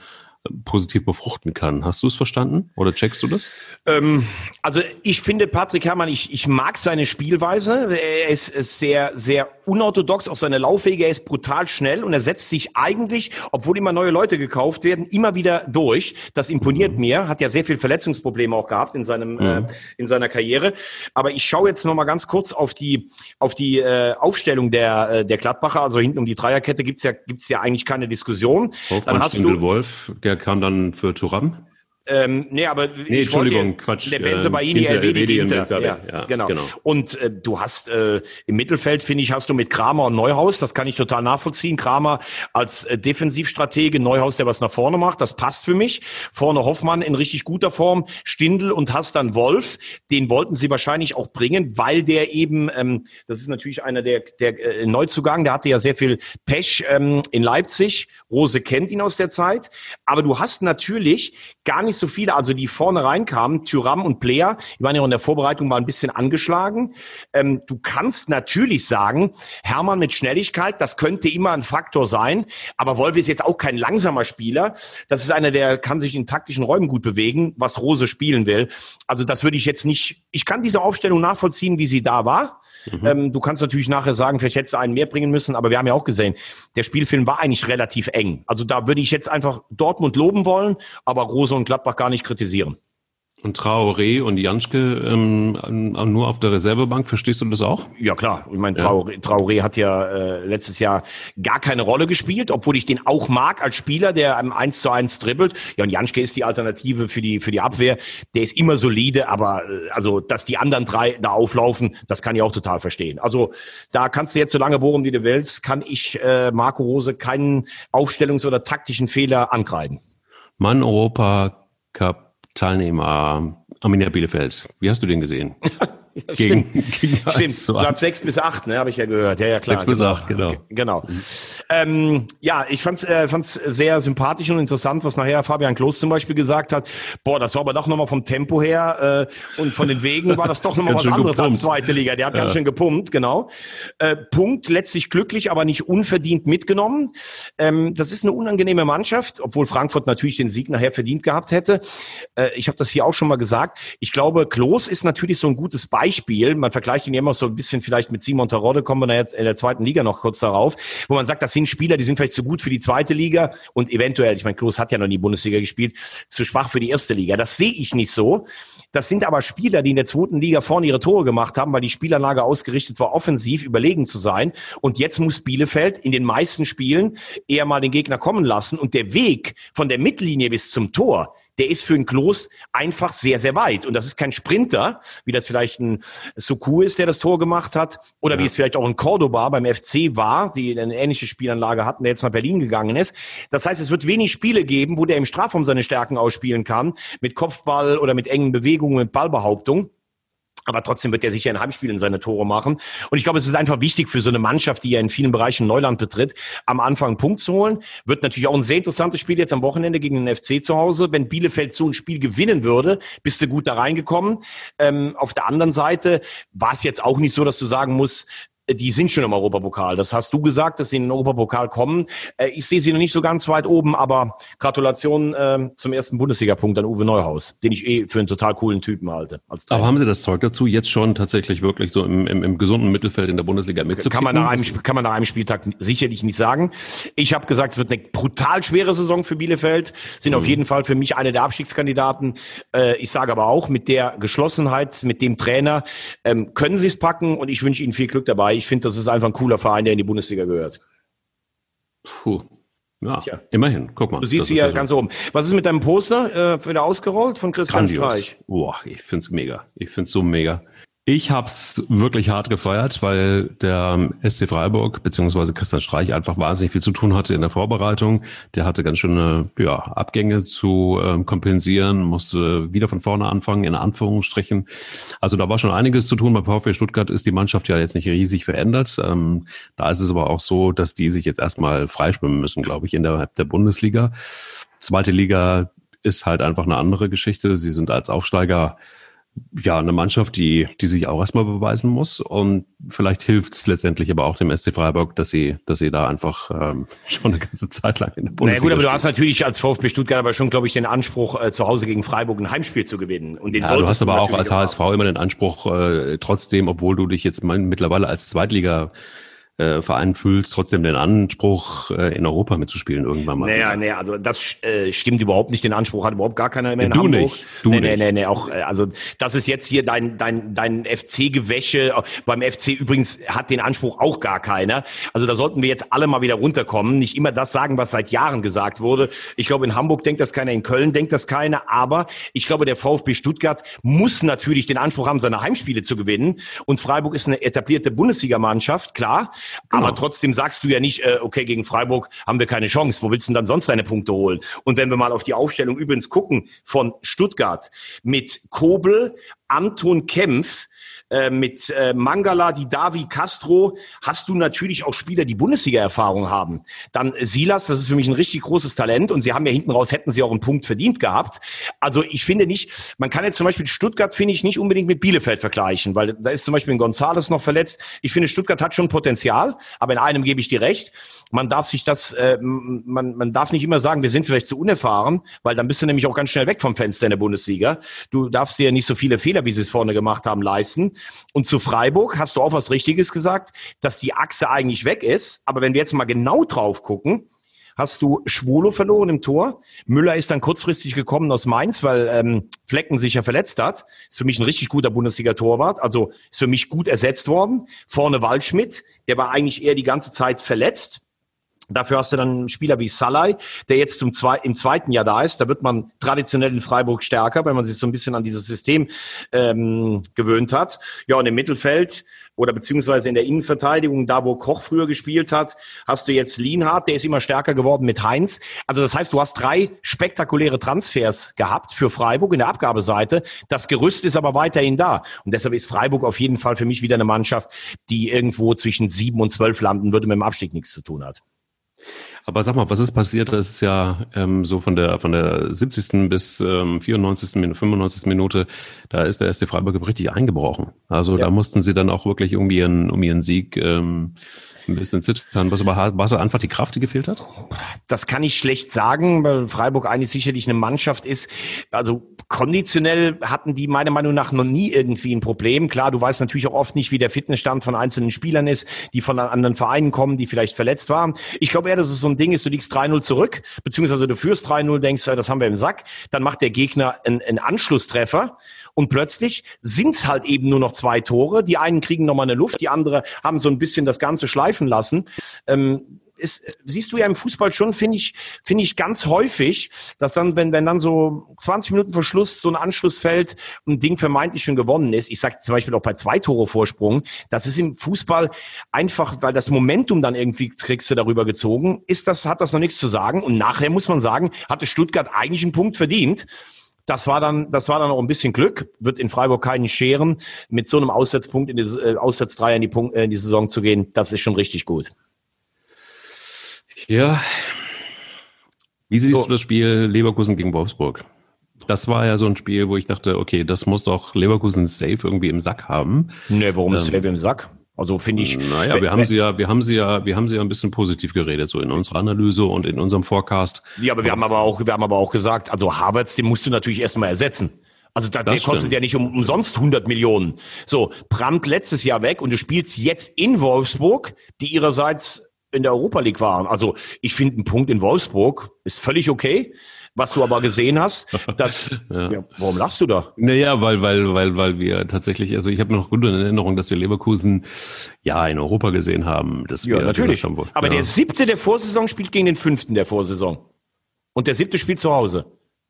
positiv befruchten kann. Hast du es verstanden oder checkst du das? Ähm, also ich finde Patrick Herrmann, ich, ich mag seine Spielweise. Er ist sehr, sehr unorthodox, auch seine Laufwege, er ist brutal schnell und er setzt sich eigentlich, obwohl immer neue Leute gekauft werden, immer wieder durch. Das imponiert mhm. mir. Hat ja sehr viel Verletzungsprobleme auch gehabt in seinem mhm. äh, in seiner Karriere. Aber ich schaue jetzt noch mal ganz kurz auf die auf die äh, Aufstellung der äh, der Gladbacher. Also hinten um die Dreierkette gibt's ja gibt's ja eigentlich keine Diskussion. Hofmann, Dann hast du Wolf, der kam dann für Turam. Ähm, nee, aber nee, Entschuldigung, wollte, Quatsch. Der Benze Baini, äh, Elvedi, Inter. Ja, ja, genau. genau. Und äh, du hast äh, im Mittelfeld, finde ich, hast du mit Kramer und Neuhaus, das kann ich total nachvollziehen. Kramer als äh, Defensivstratege, Neuhaus, der was nach vorne macht, das passt für mich. Vorne Hoffmann in richtig guter Form, Stindl und hast dann Wolf. Den wollten sie wahrscheinlich auch bringen, weil der eben, ähm, das ist natürlich einer der, der äh, Neuzugang, der hatte ja sehr viel Pech ähm, in Leipzig. Rose kennt ihn aus der Zeit. Aber du hast natürlich gar nicht so viele, also die vorne reinkamen, Tyram und Player, die waren ja in der Vorbereitung mal ein bisschen angeschlagen. Ähm, du kannst natürlich sagen, Hermann mit Schnelligkeit, das könnte immer ein Faktor sein, aber Wolf ist jetzt auch kein langsamer Spieler. Das ist einer, der kann sich in taktischen Räumen gut bewegen, was Rose spielen will. Also das würde ich jetzt nicht, ich kann diese Aufstellung nachvollziehen, wie sie da war. Mhm. Ähm, du kannst natürlich nachher sagen, vielleicht hättest du einen mehr bringen müssen, aber wir haben ja auch gesehen, der Spielfilm war eigentlich relativ eng. Also da würde ich jetzt einfach Dortmund loben wollen, aber Rose und Gladbach gar nicht kritisieren. Und Traoré und Janschke ähm, nur auf der Reservebank, verstehst du das auch? Ja klar, ich meine, Traoré, Traoré hat ja äh, letztes Jahr gar keine Rolle gespielt, obwohl ich den auch mag als Spieler, der am 1 zu 1 dribbelt. Ja, und Janschke ist die Alternative für die, für die Abwehr. Der ist immer solide, aber äh, also, dass die anderen drei da auflaufen, das kann ich auch total verstehen. Also da kannst du jetzt so lange bohren, wie du willst, kann ich äh, Marco Rose keinen Aufstellungs- oder taktischen Fehler ankreiden. Mann Europa Cup Teilnehmer Arminia Bielefeld. Wie hast du den gesehen? [laughs] ja, gegen, stimmt. [laughs] Gegen stimmt. Platz 6 bis 8, ne, habe ich ja gehört. Ja, ja, klar. 6 bis 8, genau. Genau. Mhm. Ähm, ja, ich fand's, äh, fand's sehr sympathisch und interessant, was nachher Fabian Klos zum Beispiel gesagt hat. Boah, das war aber doch nochmal vom Tempo her äh, und von den Wegen war das doch nochmal [laughs] was anderes gepumpt. als zweite Liga. Der hat ja. ganz schön gepumpt, genau. Äh, Punkt, letztlich glücklich, aber nicht unverdient mitgenommen. Ähm, das ist eine unangenehme Mannschaft, obwohl Frankfurt natürlich den Sieg nachher verdient gehabt hätte. Äh, ich habe das hier auch schon mal gesagt. Ich glaube, Klos ist natürlich so ein gutes Beispiel. Man vergleicht ihn ja immer so ein bisschen vielleicht mit Simon Terodde, kommen wir jetzt in der zweiten Liga noch kurz darauf, wo man sagt, das sind Spieler, die sind vielleicht zu gut für die zweite Liga und eventuell, ich meine, Klos hat ja noch nie Bundesliga gespielt, zu schwach für die erste Liga. Das sehe ich nicht so. Das sind aber Spieler, die in der zweiten Liga vorne ihre Tore gemacht haben, weil die Spielanlage ausgerichtet war, offensiv überlegen zu sein. Und jetzt muss Bielefeld in den meisten Spielen eher mal den Gegner kommen lassen. Und der Weg von der Mittellinie bis zum Tor, der ist für einen Klos einfach sehr, sehr weit. Und das ist kein Sprinter, wie das vielleicht ein Soku ist, der das Tor gemacht hat, oder ja. wie es vielleicht auch ein Cordoba beim FC war, die eine ähnliche Spielanlage hatten, der jetzt nach Berlin gegangen ist. Das heißt, es wird wenig Spiele geben, wo der im Strafraum seine Stärken ausspielen kann, mit Kopfball oder mit engen Bewegungen, mit Ballbehauptung. Aber trotzdem wird er sicher in Heimspielen seine Tore machen. Und ich glaube, es ist einfach wichtig für so eine Mannschaft, die ja in vielen Bereichen Neuland betritt, am Anfang einen Punkt zu holen. Wird natürlich auch ein sehr interessantes Spiel jetzt am Wochenende gegen den FC zu Hause. Wenn Bielefeld so ein Spiel gewinnen würde, bist du gut da reingekommen. Ähm, auf der anderen Seite war es jetzt auch nicht so, dass du sagen musst, die sind schon im Europapokal. Das hast du gesagt, dass sie in den Europapokal kommen. Äh, ich sehe sie noch nicht so ganz weit oben, aber Gratulation äh, zum ersten Bundesliga-Punkt an Uwe Neuhaus, den ich eh für einen total coolen Typen halte. aber haben Sie das Zeug dazu, jetzt schon tatsächlich wirklich so im, im, im gesunden Mittelfeld in der Bundesliga mitzukommen? Kann man, nach einem, kann man nach einem Spieltag sicherlich nicht sagen. Ich habe gesagt, es wird eine brutal schwere Saison für Bielefeld, sind mhm. auf jeden Fall für mich eine der Abstiegskandidaten. Äh, ich sage aber auch, mit der Geschlossenheit, mit dem Trainer ähm, können sie es packen und ich wünsche ihnen viel Glück dabei ich finde, das ist einfach ein cooler Verein, der in die Bundesliga gehört. Puh. Ja, Tja. immerhin. Guck mal. Du siehst sie ja ganz oben. Was ist mit deinem Poster äh, wieder ausgerollt von Christian Grandios. Streich? Boah, ich find's mega. Ich find's so mega. Ich hab's wirklich hart gefeiert, weil der SC Freiburg beziehungsweise Christian Streich einfach wahnsinnig viel zu tun hatte in der Vorbereitung. Der hatte ganz schöne ja, Abgänge zu äh, kompensieren, musste wieder von vorne anfangen, in Anführungsstrichen. Also da war schon einiges zu tun. Bei VfB Stuttgart ist die Mannschaft ja jetzt nicht riesig verändert. Ähm, da ist es aber auch so, dass die sich jetzt erstmal freischwimmen müssen, glaube ich, in der, der Bundesliga. Zweite Liga ist halt einfach eine andere Geschichte. Sie sind als Aufsteiger ja, eine Mannschaft, die, die sich auch erstmal beweisen muss. Und vielleicht hilft es letztendlich aber auch dem SC Freiburg, dass sie, dass sie da einfach ähm, [laughs] schon eine ganze Zeit lang in der Bundesliga naja, gut, aber du hast natürlich als VfB Stuttgart aber schon, glaube ich, den Anspruch, äh, zu Hause gegen Freiburg ein Heimspiel zu gewinnen. Und den ja, du hast aber auch als HSV immer den Anspruch, äh, trotzdem, obwohl du dich jetzt mittlerweile als Zweitliga äh, Verein fühlst, trotzdem den Anspruch, äh, in Europa mitzuspielen irgendwann mal. Naja, naja, also das äh, stimmt überhaupt nicht. Den Anspruch hat überhaupt gar keiner mehr in du Hamburg. Nicht, du nee, nicht. Nee, nee, nee, auch, äh, also das ist jetzt hier dein, dein, dein FC-Gewäsche. Beim FC übrigens hat den Anspruch auch gar keiner. Also da sollten wir jetzt alle mal wieder runterkommen. Nicht immer das sagen, was seit Jahren gesagt wurde. Ich glaube, in Hamburg denkt das keiner, in Köln denkt das keiner. Aber ich glaube, der VfB Stuttgart muss natürlich den Anspruch haben, seine Heimspiele zu gewinnen. Und Freiburg ist eine etablierte Bundesligamannschaft, klar. Genau. Aber trotzdem trotzdem sagst du ja nicht, äh, okay, gegen Freiburg haben wir keine Chance. Wo willst du denn dann sonst deine Punkte holen? Und wenn wir mal auf die Aufstellung übrigens gucken von Stuttgart mit Kobel, Anton Kempf, äh, mit äh, Mangala, die Davi Castro hast du natürlich auch Spieler, die Bundesliga-Erfahrung haben. Dann Silas, das ist für mich ein richtig großes Talent und sie haben ja hinten raus, hätten sie auch einen Punkt verdient gehabt. Also ich finde nicht, man kann jetzt zum Beispiel Stuttgart, finde ich, nicht unbedingt mit Bielefeld vergleichen, weil da ist zum Beispiel ein Gonzales noch verletzt. Ich finde, Stuttgart hat schon Potenzial, aber in einem gebe ich dir recht. Man darf sich das, äh, man, man darf nicht immer sagen, wir sind vielleicht zu unerfahren, weil dann bist du nämlich auch ganz schnell weg vom Fenster in der Bundesliga. Du darfst dir nicht so viele Fehler, wie sie es vorne gemacht haben, leisten. Und zu Freiburg hast du auch was Richtiges gesagt, dass die Achse eigentlich weg ist. Aber wenn wir jetzt mal genau drauf gucken, hast du Schwolo verloren im Tor. Müller ist dann kurzfristig gekommen aus Mainz, weil ähm, Flecken sich ja verletzt hat. Ist für mich ein richtig guter Bundesliga-Torwart. Also ist für mich gut ersetzt worden. Vorne Waldschmidt, der war eigentlich eher die ganze Zeit verletzt. Dafür hast du dann einen Spieler wie Salai, der jetzt zum zwei, im zweiten Jahr da ist. Da wird man traditionell in Freiburg stärker, weil man sich so ein bisschen an dieses System ähm, gewöhnt hat. Ja, und im Mittelfeld oder beziehungsweise in der Innenverteidigung, da wo Koch früher gespielt hat, hast du jetzt Lienhardt, der ist immer stärker geworden mit Heinz. Also das heißt, du hast drei spektakuläre Transfers gehabt für Freiburg in der Abgabeseite. Das Gerüst ist aber weiterhin da. Und deshalb ist Freiburg auf jeden Fall für mich wieder eine Mannschaft, die irgendwo zwischen sieben und zwölf landen würde, mit dem Abstieg nichts zu tun hat. Aber sag mal, was ist passiert? Das ist ja ähm, so von der von der 70. bis ähm, 94. Minute, 95. Minute, da ist der SC Freiburg richtig eingebrochen. Also ja. da mussten sie dann auch wirklich um ihren, um ihren Sieg ähm, ein bisschen zittern. Was aber war es einfach die Kraft, die gefehlt hat? Das kann ich schlecht sagen, weil Freiburg eigentlich sicherlich eine Mannschaft ist. Also konditionell hatten die meiner Meinung nach noch nie irgendwie ein Problem. Klar, du weißt natürlich auch oft nicht, wie der Fitnessstand von einzelnen Spielern ist, die von anderen Vereinen kommen, die vielleicht verletzt waren. Ich glaube eher, dass es so ein Ding ist, du liegst 3-0 zurück, beziehungsweise du führst 3-0, denkst, das haben wir im Sack. Dann macht der Gegner einen, einen Anschlusstreffer und plötzlich sind's halt eben nur noch zwei Tore. Die einen kriegen nochmal eine Luft, die andere haben so ein bisschen das Ganze schleifen lassen. Ähm, ist, siehst du ja im Fußball schon, finde ich, finde ich ganz häufig, dass dann, wenn, wenn dann so 20 Minuten vor Schluss so ein Anschluss fällt und ein Ding vermeintlich schon gewonnen ist, ich sage zum Beispiel auch bei zwei Tore Vorsprung, das ist im Fußball einfach, weil das Momentum dann irgendwie kriegst du darüber gezogen, ist das, hat das noch nichts zu sagen und nachher muss man sagen, hatte Stuttgart eigentlich einen Punkt verdient. Das war dann, das war dann auch ein bisschen Glück. Wird in Freiburg keinen scheren. Mit so einem Aussetzpunkt in die äh, Aussetzdreier in die, Punkt, äh, in die Saison zu gehen, das ist schon richtig gut. Ja. Wie siehst so. du das Spiel Leverkusen gegen Wolfsburg? Das war ja so ein Spiel, wo ich dachte, okay, das muss doch Leverkusen safe irgendwie im Sack haben. Nee, warum ist ähm, safe im Sack? Also finde ich. Naja, wir haben sie ja, wir haben sie ja, wir haben sie ja ein bisschen positiv geredet, so in unserer Analyse und in unserem Forecast. Ja, aber wir haben aber auch, wir haben aber auch gesagt, also Harvards, den musst du natürlich erstmal ersetzen. Also da, der kostet stimmt. ja nicht um, umsonst 100 Millionen. So, Brandt letztes Jahr weg und du spielst jetzt in Wolfsburg, die ihrerseits in der Europa League waren. Also ich finde, ein Punkt in Wolfsburg ist völlig okay. Was du aber gesehen hast, dass, [laughs] ja. ja. warum lachst du da? Naja, weil, weil, weil, weil wir tatsächlich, also ich habe noch gut in Erinnerung, dass wir Leverkusen ja in Europa gesehen haben. Dass ja, wir natürlich. Haben, aber ja. der siebte der Vorsaison spielt gegen den fünften der Vorsaison. Und der siebte spielt zu Hause.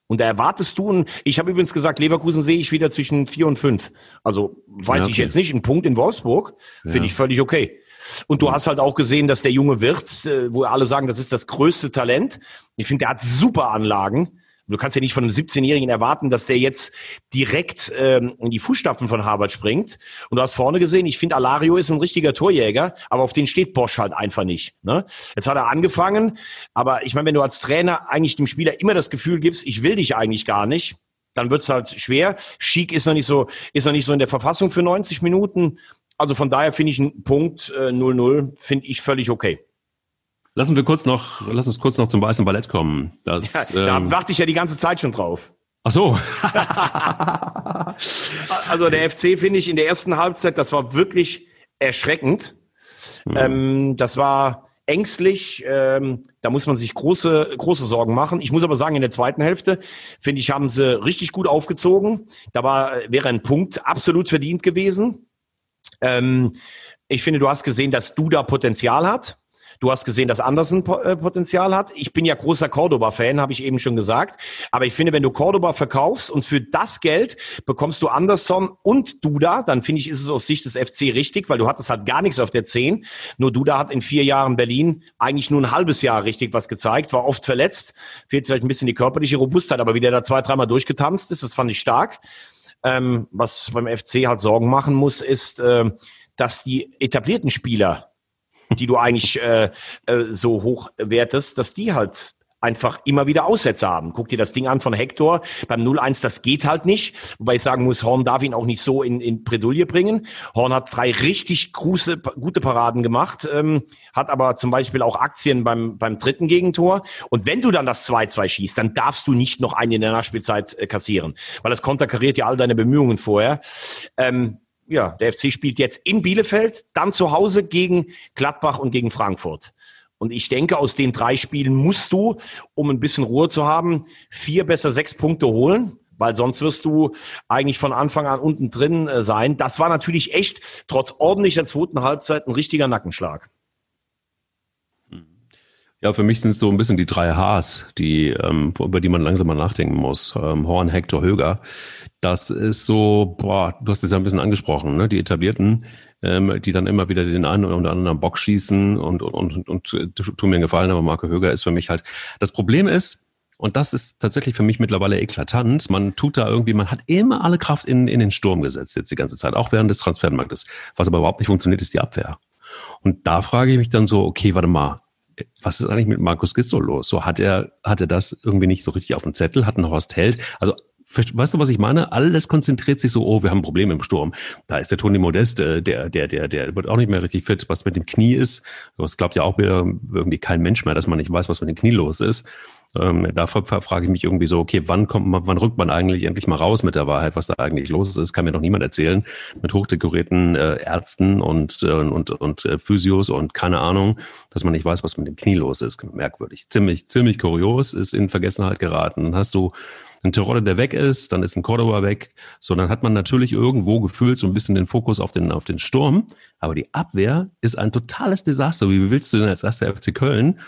Und da erwartest du, und ich habe übrigens gesagt, Leverkusen sehe ich wieder zwischen vier und fünf. Also weiß ja, okay. ich jetzt nicht, ein Punkt in Wolfsburg finde ich völlig okay. Und du hast halt auch gesehen, dass der junge Wirtz, äh, wo alle sagen, das ist das größte Talent. Ich finde, der hat super Anlagen. Du kannst ja nicht von einem 17-Jährigen erwarten, dass der jetzt direkt ähm, in die Fußstapfen von Harvard springt. Und du hast vorne gesehen, ich finde, Alario ist ein richtiger Torjäger, aber auf den steht Bosch halt einfach nicht. Ne? Jetzt hat er angefangen, aber ich meine, wenn du als Trainer eigentlich dem Spieler immer das Gefühl gibst, ich will dich eigentlich gar nicht, dann wird's halt schwer. Schick ist noch nicht so, ist noch nicht so in der Verfassung für 90 Minuten. Also von daher finde ich einen Punkt 0-0 äh, finde ich völlig okay. Lassen wir kurz noch, lass uns kurz noch zum weißen Ballett kommen. Das, ja, da ähm, warte ich ja die ganze Zeit schon drauf. Ach so. [laughs] also der FC finde ich in der ersten Halbzeit, das war wirklich erschreckend. Mhm. Ähm, das war ängstlich. Ähm, da muss man sich große, große Sorgen machen. Ich muss aber sagen, in der zweiten Hälfte, finde ich, haben sie richtig gut aufgezogen. Da war, wäre ein Punkt absolut verdient gewesen. Ähm, ich finde, du hast gesehen, dass Duda Potenzial hat. Du hast gesehen, dass Andersen äh, Potenzial hat. Ich bin ja großer Cordoba-Fan, habe ich eben schon gesagt. Aber ich finde, wenn du Cordoba verkaufst und für das Geld bekommst du Anderson und Duda, dann finde ich, ist es aus Sicht des FC richtig, weil du hattest halt gar nichts auf der 10. Nur Duda hat in vier Jahren Berlin eigentlich nur ein halbes Jahr richtig was gezeigt, war oft verletzt, fehlt vielleicht ein bisschen die körperliche Robustheit, aber wie der da zwei, dreimal durchgetanzt ist, das fand ich stark. Ähm, was beim FC halt Sorgen machen muss, ist, äh, dass die etablierten Spieler, die du eigentlich äh, äh, so hoch wertest, dass die halt einfach immer wieder Aussätze haben. Guck dir das Ding an von Hector beim 0-1, das geht halt nicht. Wobei ich sagen muss, Horn darf ihn auch nicht so in, in Bredouille bringen. Horn hat drei richtig große, gute Paraden gemacht, ähm, hat aber zum Beispiel auch Aktien beim, beim dritten Gegentor. Und wenn du dann das 2-2 schießt, dann darfst du nicht noch einen in der Nachspielzeit äh, kassieren, weil das konterkariert ja all deine Bemühungen vorher. Ähm, ja, der FC spielt jetzt in Bielefeld, dann zu Hause gegen Gladbach und gegen Frankfurt. Und ich denke, aus den drei Spielen musst du, um ein bisschen Ruhe zu haben, vier, besser sechs Punkte holen weil sonst wirst du eigentlich von Anfang an unten drin äh, sein. Das war natürlich echt, trotz ordentlicher zweiten Halbzeit, ein richtiger Nackenschlag. Ja, für mich sind es so ein bisschen die drei Hs, die, ähm, über die man langsam mal nachdenken muss. Ähm, Horn, Hector, Höger. Das ist so, boah, du hast es ja ein bisschen angesprochen, ne? Die etablierten, ähm, die dann immer wieder den einen oder anderen Bock schießen und, und, und, und äh, tun mir einen Gefallen, aber Marco Höger ist für mich halt. Das Problem ist, und das ist tatsächlich für mich mittlerweile eklatant. Man tut da irgendwie, man hat immer alle Kraft in, in den Sturm gesetzt jetzt die ganze Zeit, auch während des Transfermarktes. Was aber überhaupt nicht funktioniert, ist die Abwehr. Und da frage ich mich dann so, okay, warte mal, was ist eigentlich mit Markus Gisto los? So hat er, hat er das irgendwie nicht so richtig auf dem Zettel, hat noch was Held. Also Weißt du, was ich meine? Alles konzentriert sich so, oh, wir haben ein Problem im Sturm. Da ist der Toni Modest, äh, der, der, der, der wird auch nicht mehr richtig fit, was mit dem Knie ist. Das glaubt ja auch irgendwie kein Mensch mehr, dass man nicht weiß, was mit dem Knie los ist. Ähm, da frage ich mich irgendwie so, okay, wann kommt man, wann rückt man eigentlich endlich mal raus mit der Wahrheit, was da eigentlich los ist? Kann mir noch niemand erzählen. Mit hochdekorierten äh, Ärzten und, äh, und, und äh, Physios und keine Ahnung, dass man nicht weiß, was mit dem Knie los ist. Merkwürdig. Ziemlich, ziemlich kurios, ist in Vergessenheit geraten. Hast du ein Terodde, der weg ist, dann ist ein Cordoba weg. So, dann hat man natürlich irgendwo gefühlt so ein bisschen den Fokus auf den, auf den Sturm. Aber die Abwehr ist ein totales Desaster. Wie willst du denn als erster FC Köln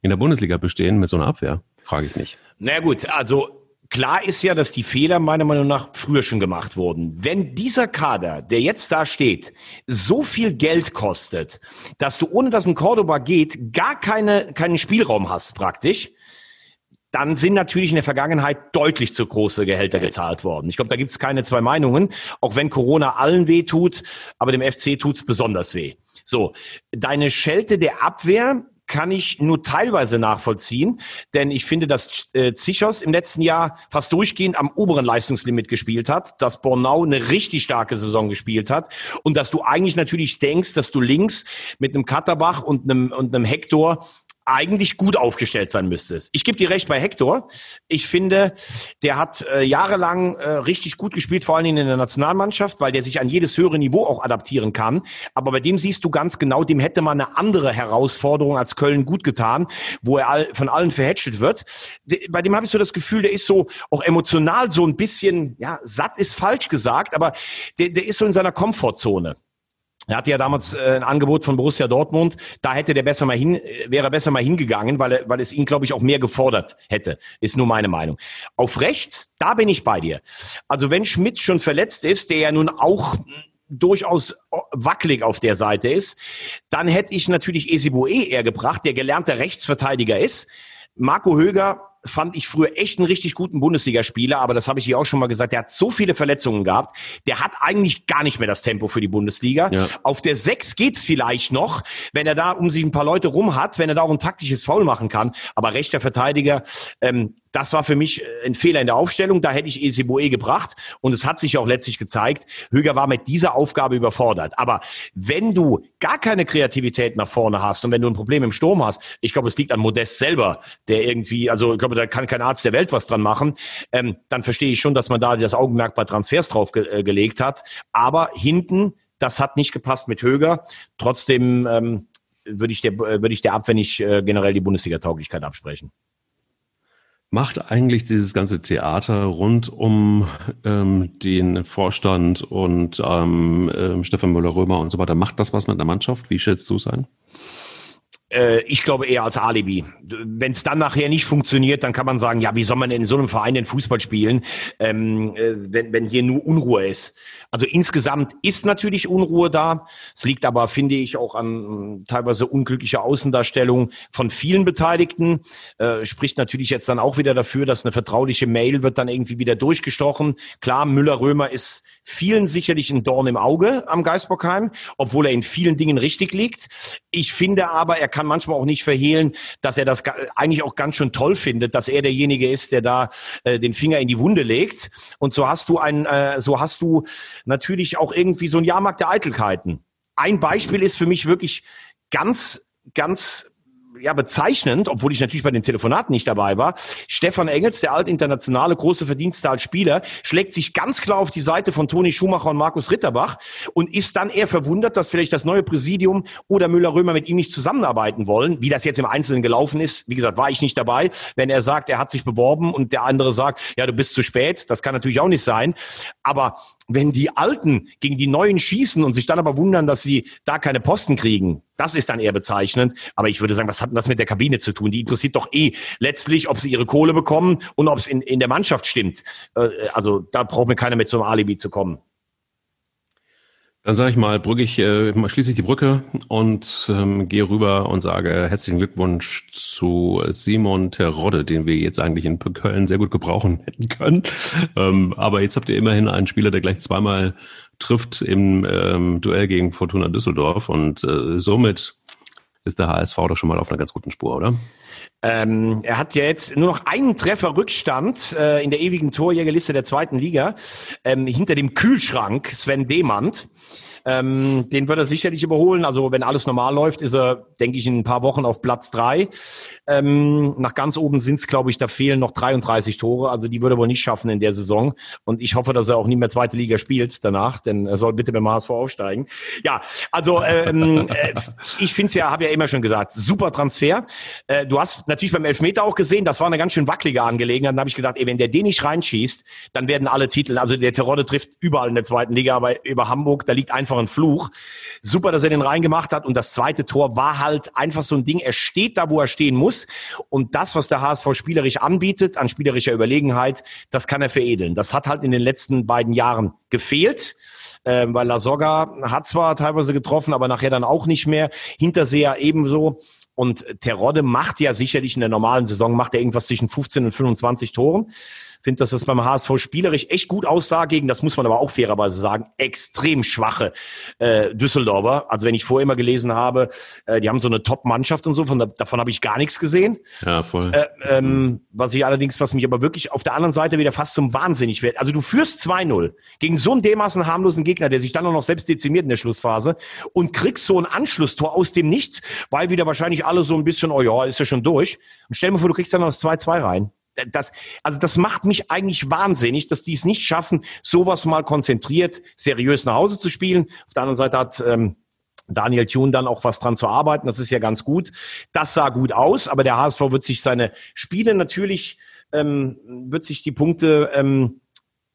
in der Bundesliga bestehen mit so einer Abwehr? Frage ich mich. Na gut, also Klar ist ja, dass die Fehler meiner Meinung nach früher schon gemacht wurden. Wenn dieser Kader, der jetzt da steht, so viel Geld kostet, dass du ohne dass ein Cordoba geht, gar keine, keinen Spielraum hast praktisch, dann sind natürlich in der Vergangenheit deutlich zu große Gehälter gezahlt worden. Ich glaube, da gibt es keine zwei Meinungen, auch wenn Corona allen weh tut, aber dem FC tut's besonders weh. So, deine Schelte der Abwehr kann ich nur teilweise nachvollziehen, denn ich finde, dass äh, Zichos im letzten Jahr fast durchgehend am oberen Leistungslimit gespielt hat, dass Bornau eine richtig starke Saison gespielt hat und dass du eigentlich natürlich denkst, dass du links mit einem Katterbach und einem, und einem Hector eigentlich gut aufgestellt sein müsstest. Ich gebe dir recht bei Hector. Ich finde, der hat äh, jahrelang äh, richtig gut gespielt, vor allen Dingen in der Nationalmannschaft, weil der sich an jedes höhere Niveau auch adaptieren kann. Aber bei dem siehst du ganz genau, dem hätte man eine andere Herausforderung als Köln gut getan, wo er all, von allen verhätschelt wird. De, bei dem habe ich so das Gefühl, der ist so auch emotional so ein bisschen, ja, satt ist falsch gesagt, aber der, der ist so in seiner Komfortzone. Er hatte ja damals äh, ein Angebot von Borussia Dortmund. Da hätte der besser mal hin, äh, wäre besser mal hingegangen, weil, er, weil es ihn, glaube ich, auch mehr gefordert hätte. Ist nur meine Meinung. Auf rechts, da bin ich bei dir. Also wenn Schmidt schon verletzt ist, der ja nun auch durchaus wackelig auf der Seite ist, dann hätte ich natürlich Esiboe eher gebracht, der gelernter Rechtsverteidiger ist. Marco Höger fand ich früher echt einen richtig guten Bundesligaspieler, aber das habe ich hier auch schon mal gesagt, der hat so viele Verletzungen gehabt, der hat eigentlich gar nicht mehr das Tempo für die Bundesliga. Ja. Auf der 6 geht's vielleicht noch, wenn er da um sich ein paar Leute rum hat, wenn er da auch ein taktisches Foul machen kann, aber rechter Verteidiger, ähm, das war für mich äh, ein Fehler in der Aufstellung. Da hätte ich Eseboe gebracht. Und es hat sich auch letztlich gezeigt, Höger war mit dieser Aufgabe überfordert. Aber wenn du gar keine Kreativität nach vorne hast und wenn du ein Problem im Sturm hast, ich glaube, es liegt an Modest selber, der irgendwie, also ich glaube, da kann kein Arzt der Welt was dran machen, ähm, dann verstehe ich schon, dass man da das Augenmerk bei Transfers drauf ge äh, gelegt hat. Aber hinten, das hat nicht gepasst mit Höger. Trotzdem ähm, würde ich der, äh, würde ich der Abwehr nicht äh, generell die Bundesliga-Tauglichkeit absprechen macht eigentlich dieses ganze Theater rund um ähm, den Vorstand und ähm, äh, Stefan Müller-Römer und so weiter, macht das was mit der Mannschaft? Wie schätzt du es ein? Äh, ich glaube eher als Alibi. Wenn es dann nachher nicht funktioniert, dann kann man sagen, ja, wie soll man in so einem Verein den Fußball spielen, ähm, äh, wenn, wenn hier nur Unruhe ist. Also insgesamt ist natürlich Unruhe da. Es liegt aber, finde ich, auch an teilweise unglücklicher Außendarstellung von vielen Beteiligten. Äh, spricht natürlich jetzt dann auch wieder dafür, dass eine vertrauliche Mail wird dann irgendwie wieder durchgestochen. Klar, Müller-Römer ist vielen sicherlich ein Dorn im Auge am Geisbockheim, obwohl er in vielen Dingen richtig liegt. Ich finde aber, er kann manchmal auch nicht verhehlen, dass er das eigentlich auch ganz schön toll findet, dass er derjenige ist, der da äh, den Finger in die Wunde legt. Und so hast du ein, äh, so hast du natürlich auch irgendwie so ein Jahrmarkt der Eitelkeiten. Ein Beispiel ist für mich wirklich ganz, ganz ja bezeichnend, obwohl ich natürlich bei den Telefonaten nicht dabei war. Stefan Engels, der altinternationale große Verdienste als Spieler, schlägt sich ganz klar auf die Seite von Toni Schumacher und Markus Ritterbach und ist dann eher verwundert, dass vielleicht das neue Präsidium oder Müller-Römer mit ihm nicht zusammenarbeiten wollen. Wie das jetzt im Einzelnen gelaufen ist, wie gesagt, war ich nicht dabei. Wenn er sagt, er hat sich beworben und der andere sagt, ja, du bist zu spät, das kann natürlich auch nicht sein. Aber wenn die Alten gegen die Neuen schießen und sich dann aber wundern, dass sie da keine Posten kriegen, das ist dann eher bezeichnend. Aber ich würde sagen, was hat denn das mit der Kabine zu tun? Die interessiert doch eh letztlich, ob sie ihre Kohle bekommen und ob es in, in der Mannschaft stimmt. Äh, also da braucht mir keiner mit so einem Alibi zu kommen. Dann sage ich mal, brücke ich, äh, schließe ich die Brücke und ähm, gehe rüber und sage herzlichen Glückwunsch zu Simon Terodde, den wir jetzt eigentlich in Köln sehr gut gebrauchen hätten können. Ähm, aber jetzt habt ihr immerhin einen Spieler, der gleich zweimal trifft im ähm, Duell gegen Fortuna Düsseldorf und äh, somit ist der HSV doch schon mal auf einer ganz guten Spur, oder? Ähm, er hat ja jetzt nur noch einen Treffer Rückstand äh, in der ewigen Torjägerliste der zweiten Liga ähm, hinter dem Kühlschrank Sven Demand. Ähm, den wird er sicherlich überholen. Also wenn alles normal läuft, ist er, denke ich, in ein paar Wochen auf Platz drei. Ähm, nach ganz oben sind es, glaube ich, da fehlen noch 33 Tore. Also die würde er wohl nicht schaffen in der Saison. Und ich hoffe, dass er auch nie mehr zweite Liga spielt danach, denn er soll bitte beim HSV aufsteigen. Ja, also ähm, äh, ich finde es ja, habe ja immer schon gesagt, super Transfer. Äh, du hast natürlich beim Elfmeter auch gesehen, das war eine ganz schön wackelige Angelegenheit. Da habe ich gedacht, ey, wenn der den nicht reinschießt, dann werden alle Titel, also der Terodde trifft überall in der zweiten Liga, aber über Hamburg, da liegt einfach einfach ein Fluch. Super, dass er den reingemacht hat. Und das zweite Tor war halt einfach so ein Ding. Er steht da, wo er stehen muss. Und das, was der HSV spielerisch anbietet, an spielerischer Überlegenheit, das kann er veredeln. Das hat halt in den letzten beiden Jahren gefehlt. Äh, weil La Soga hat zwar teilweise getroffen, aber nachher dann auch nicht mehr. Hinterseher ebenso. Und Terodde macht ja sicherlich in der normalen Saison, macht er irgendwas zwischen 15 und 25 Toren finde, dass das beim HSV spielerisch echt gut aussah gegen, das muss man aber auch fairerweise sagen, extrem schwache äh, Düsseldorfer. Also wenn ich vorher immer gelesen habe, äh, die haben so eine Top-Mannschaft und so, von, davon habe ich gar nichts gesehen. Ja, voll. Äh, ähm, was ich allerdings, was mich aber wirklich auf der anderen Seite wieder fast zum Wahnsinnig wird. Also du führst 2-0 gegen so einen dermaßen harmlosen Gegner, der sich dann auch noch selbst dezimiert in der Schlussphase und kriegst so ein Anschlusstor aus dem Nichts, weil wieder wahrscheinlich alle so ein bisschen, oh ja, ist ja schon durch. Und stell dir vor, du kriegst dann noch das 2-2 rein das, also das macht mich eigentlich wahnsinnig, dass die es nicht schaffen, sowas mal konzentriert, seriös nach Hause zu spielen. Auf der anderen Seite hat ähm, Daniel Thune dann auch was dran zu arbeiten. Das ist ja ganz gut. Das sah gut aus, aber der HSV wird sich seine Spiele natürlich, ähm, wird sich die Punkte ähm,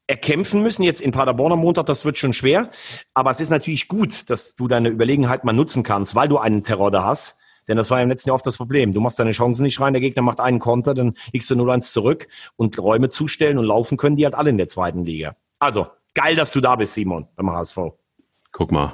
erkämpfen müssen. Jetzt in Paderborn am Montag, das wird schon schwer. Aber es ist natürlich gut, dass du deine Überlegenheit mal nutzen kannst, weil du einen Terror da hast denn das war im letzten Jahr oft das Problem. Du machst deine Chancen nicht rein, der Gegner macht einen Konter, dann liegst du 0-1 zurück und Räume zustellen und laufen können die halt alle in der zweiten Liga. Also, geil, dass du da bist, Simon, beim HSV. Guck mal,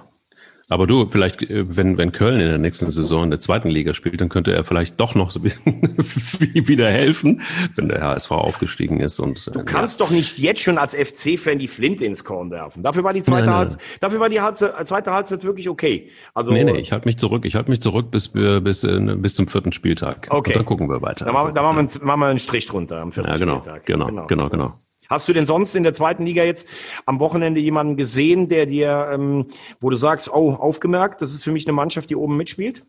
aber du, vielleicht, äh, wenn, wenn Köln in der nächsten Saison in der zweiten Liga spielt, dann könnte er vielleicht doch noch so [laughs] wieder helfen, wenn der HSV aufgestiegen ist. Und, du äh, kannst ja. doch nicht jetzt schon als FC-Fan die Flinte ins Korn werfen. Dafür war die zweite nein, Halbzeit, dafür war die Halbzeit, zweite Halbzeit wirklich okay. Also, nee, nee, ich halte mich zurück. Ich halte mich zurück bis, bis, bis zum vierten Spieltag. Okay. Und dann gucken wir weiter. Dann, machen, dann machen, wir, machen wir einen Strich drunter am vierten ja, genau, Spieltag. Genau, genau, genau, genau. Hast du denn sonst in der zweiten Liga jetzt am Wochenende jemanden gesehen, der dir, ähm, wo du sagst, oh, aufgemerkt, das ist für mich eine Mannschaft, die oben mitspielt?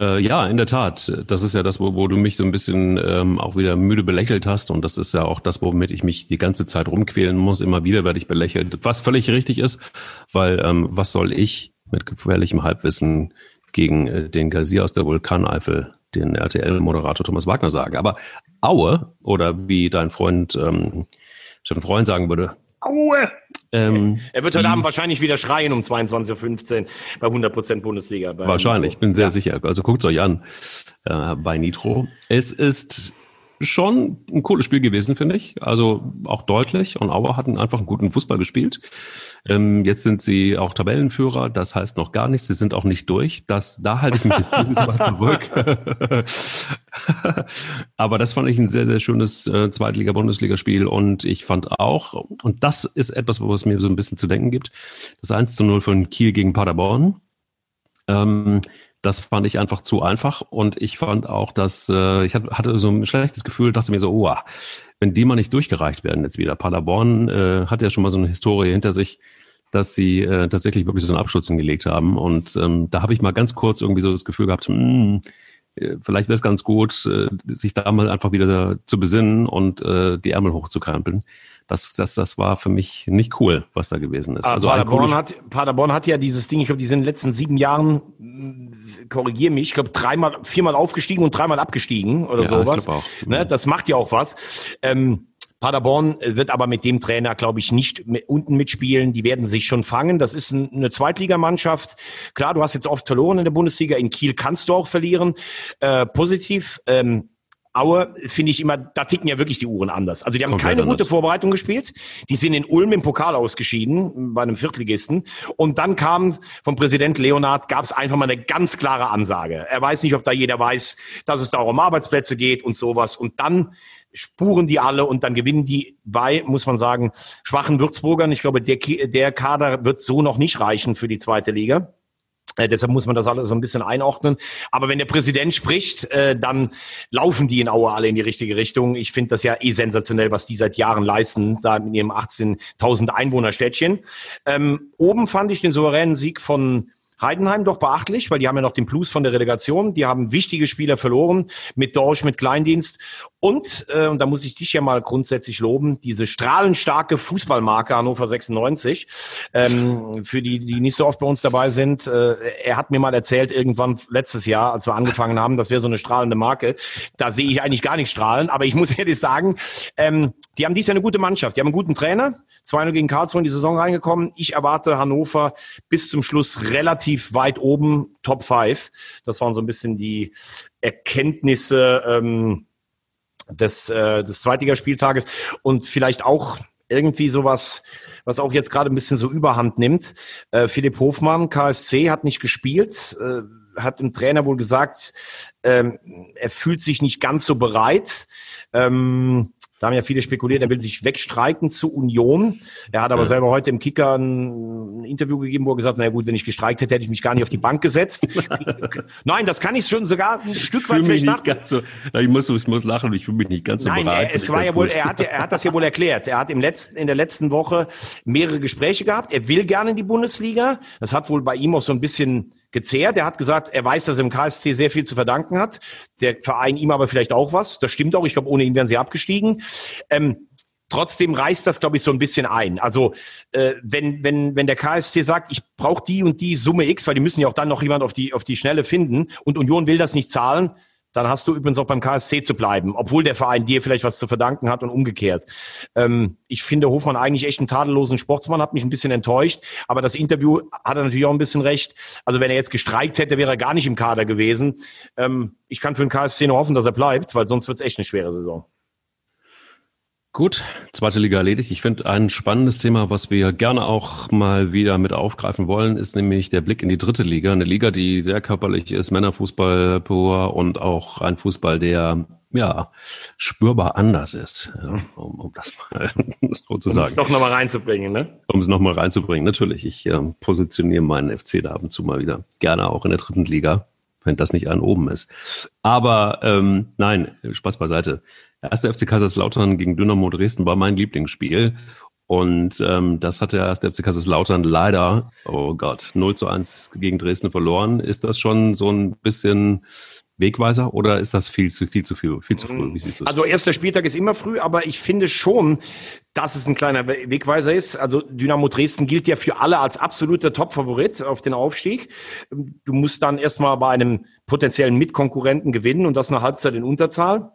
Äh, ja, in der Tat. Das ist ja das, wo, wo du mich so ein bisschen ähm, auch wieder müde belächelt hast. Und das ist ja auch das, womit ich mich die ganze Zeit rumquälen muss. Immer wieder werde ich belächelt. Was völlig richtig ist, weil ähm, was soll ich mit gefährlichem Halbwissen gegen äh, den Gazier aus der Vulkaneifel den RTL-Moderator Thomas Wagner sagen. Aber Aue, oder wie dein Freund ähm, Steffen Freund sagen würde, Aue! Ähm, er wird heute Abend wahrscheinlich wieder schreien um 22.15 Uhr bei 100% Bundesliga. wahrscheinlich, ich bin sehr ja. sicher. Also guckt es euch an äh, bei Nitro. Es ist schon ein cooles Spiel gewesen, finde ich. Also auch deutlich. Und Auer hatten einfach einen guten Fußball gespielt. Ähm, jetzt sind sie auch Tabellenführer. Das heißt noch gar nichts. Sie sind auch nicht durch. Das, da halte ich mich jetzt dieses Mal [laughs] zurück. [laughs] Aber das fand ich ein sehr, sehr schönes äh, Zweitliga-Bundesligaspiel. Und ich fand auch, und das ist etwas, wo es mir so ein bisschen zu denken gibt, das 1 zu 0 von Kiel gegen Paderborn. Ähm, das fand ich einfach zu einfach und ich fand auch, dass äh, ich hatte so ein schlechtes Gefühl, dachte mir so, oh, wenn die mal nicht durchgereicht werden jetzt wieder. Paderborn äh, hat ja schon mal so eine Historie hinter sich, dass sie äh, tatsächlich wirklich so einen Abschluss hingelegt haben und ähm, da habe ich mal ganz kurz irgendwie so das Gefühl gehabt, mh, hm, vielleicht wäre es ganz gut, äh, sich da mal einfach wieder zu besinnen und äh, die Ärmel hochzukrempeln das, das, das war für mich nicht cool, was da gewesen ist. Ah, also Paderborn, hat, Paderborn hat ja dieses Ding, ich glaube, die sind in den letzten sieben Jahren, korrigiere mich, ich glaube, dreimal, viermal aufgestiegen und dreimal abgestiegen oder ja, sowas. Auch. Ne, das macht ja auch was. Ähm, Paderborn wird aber mit dem Trainer, glaube ich, nicht mit, unten mitspielen. Die werden sich schon fangen. Das ist ein, eine Zweitligamannschaft. Klar, du hast jetzt oft verloren in der Bundesliga. In Kiel kannst du auch verlieren. Äh, positiv. Ähm, Aue finde ich immer, da ticken ja wirklich die Uhren anders. Also die haben Komplett keine anders. gute Vorbereitung gespielt. Die sind in Ulm im Pokal ausgeschieden bei einem Viertligisten. Und dann kam vom Präsident Leonard, gab es einfach mal eine ganz klare Ansage. Er weiß nicht, ob da jeder weiß, dass es da auch um Arbeitsplätze geht und sowas. Und dann spuren die alle und dann gewinnen die bei, muss man sagen, schwachen Würzburgern. Ich glaube, der, der Kader wird so noch nicht reichen für die zweite Liga. Äh, deshalb muss man das alles so ein bisschen einordnen. Aber wenn der Präsident spricht, äh, dann laufen die in Aue alle in die richtige Richtung. Ich finde das ja eh sensationell, was die seit Jahren leisten, da in ihrem 18.000 Einwohnerstädtchen. Ähm, oben fand ich den souveränen Sieg von Heidenheim doch beachtlich, weil die haben ja noch den Plus von der Relegation. Die haben wichtige Spieler verloren mit Dorsch, mit Kleindienst. Und, äh, und da muss ich dich ja mal grundsätzlich loben, diese strahlenstarke Fußballmarke Hannover 96, ähm, für die, die nicht so oft bei uns dabei sind. Äh, er hat mir mal erzählt, irgendwann letztes Jahr, als wir angefangen haben, das wäre so eine strahlende Marke. Da sehe ich eigentlich gar nicht strahlen, aber ich muss [laughs] ehrlich sagen, ähm, die haben dies Jahr eine gute Mannschaft. Die haben einen guten Trainer, 2-0 gegen Karlsruhe in die Saison reingekommen. Ich erwarte Hannover bis zum Schluss relativ weit oben, Top 5. Das waren so ein bisschen die Erkenntnisse ähm, des, äh, des Zweitligaspieltages und vielleicht auch irgendwie sowas, was auch jetzt gerade ein bisschen so überhand nimmt. Äh, Philipp Hofmann, KSC, hat nicht gespielt, äh, hat dem Trainer wohl gesagt, ähm, er fühlt sich nicht ganz so bereit. Ähm, da haben ja viele spekuliert, er will sich wegstreiken zu Union. Er hat aber ja. selber heute im Kicker ein Interview gegeben, wo er gesagt hat, na gut, wenn ich gestreikt hätte, hätte ich mich gar nicht auf die Bank gesetzt. [laughs] Nein, das kann ich schon sogar ein Stück weit vielleicht nach. So, ich muss, ich muss lachen, ich fühle mich nicht ganz so Nein, bereit. Es war ja wohl, er hat, er hat das ja wohl erklärt. Er hat im letzten, in der letzten Woche mehrere Gespräche gehabt. Er will gerne in die Bundesliga. Das hat wohl bei ihm auch so ein bisschen gezehrt. Er hat gesagt, er weiß, dass er im KSC sehr viel zu verdanken hat. Der Verein ihm aber vielleicht auch was. Das stimmt auch. Ich glaube, ohne ihn wären sie abgestiegen. Ähm, trotzdem reißt das, glaube ich, so ein bisschen ein. Also äh, wenn, wenn, wenn der KSC sagt, ich brauche die und die Summe X, weil die müssen ja auch dann noch jemand auf die, auf die Schnelle finden und Union will das nicht zahlen, dann hast du übrigens auch beim KSC zu bleiben, obwohl der Verein dir vielleicht was zu verdanken hat und umgekehrt. Ähm, ich finde Hofmann eigentlich echt einen tadellosen Sportsmann, hat mich ein bisschen enttäuscht, aber das Interview hat er natürlich auch ein bisschen recht. Also wenn er jetzt gestreikt hätte, wäre er gar nicht im Kader gewesen. Ähm, ich kann für den KSC nur hoffen, dass er bleibt, weil sonst wird es echt eine schwere Saison. Gut, zweite Liga erledigt. Ich finde ein spannendes Thema, was wir gerne auch mal wieder mit aufgreifen wollen, ist nämlich der Blick in die dritte Liga. Eine Liga, die sehr körperlich ist, Männerfußball pur und auch ein Fußball, der ja spürbar anders ist, ja, um, um, das mal [laughs] so zu sagen. Um es doch nochmal reinzubringen, ne? Um es nochmal reinzubringen, natürlich. Ich äh, positioniere meinen FC da ab und zu mal wieder gerne auch in der dritten Liga wenn das nicht ein oben ist. Aber ähm, nein, Spaß beiseite. Erste FC Kaiserslautern gegen Dynamo Dresden war mein Lieblingsspiel. Und ähm, das hat der erste FC Kaiserslautern leider, oh Gott, 0 zu 1 gegen Dresden verloren. Ist das schon so ein bisschen Wegweiser oder ist das viel zu viel zu viel, viel zu früh? Wie siehst du Also erster Spieltag ist immer früh, aber ich finde schon, dass es ein kleiner Wegweiser ist. Also Dynamo Dresden gilt ja für alle als absoluter Top-Favorit auf den Aufstieg. Du musst dann erstmal bei einem potenziellen Mitkonkurrenten gewinnen und das eine Halbzeit in Unterzahl.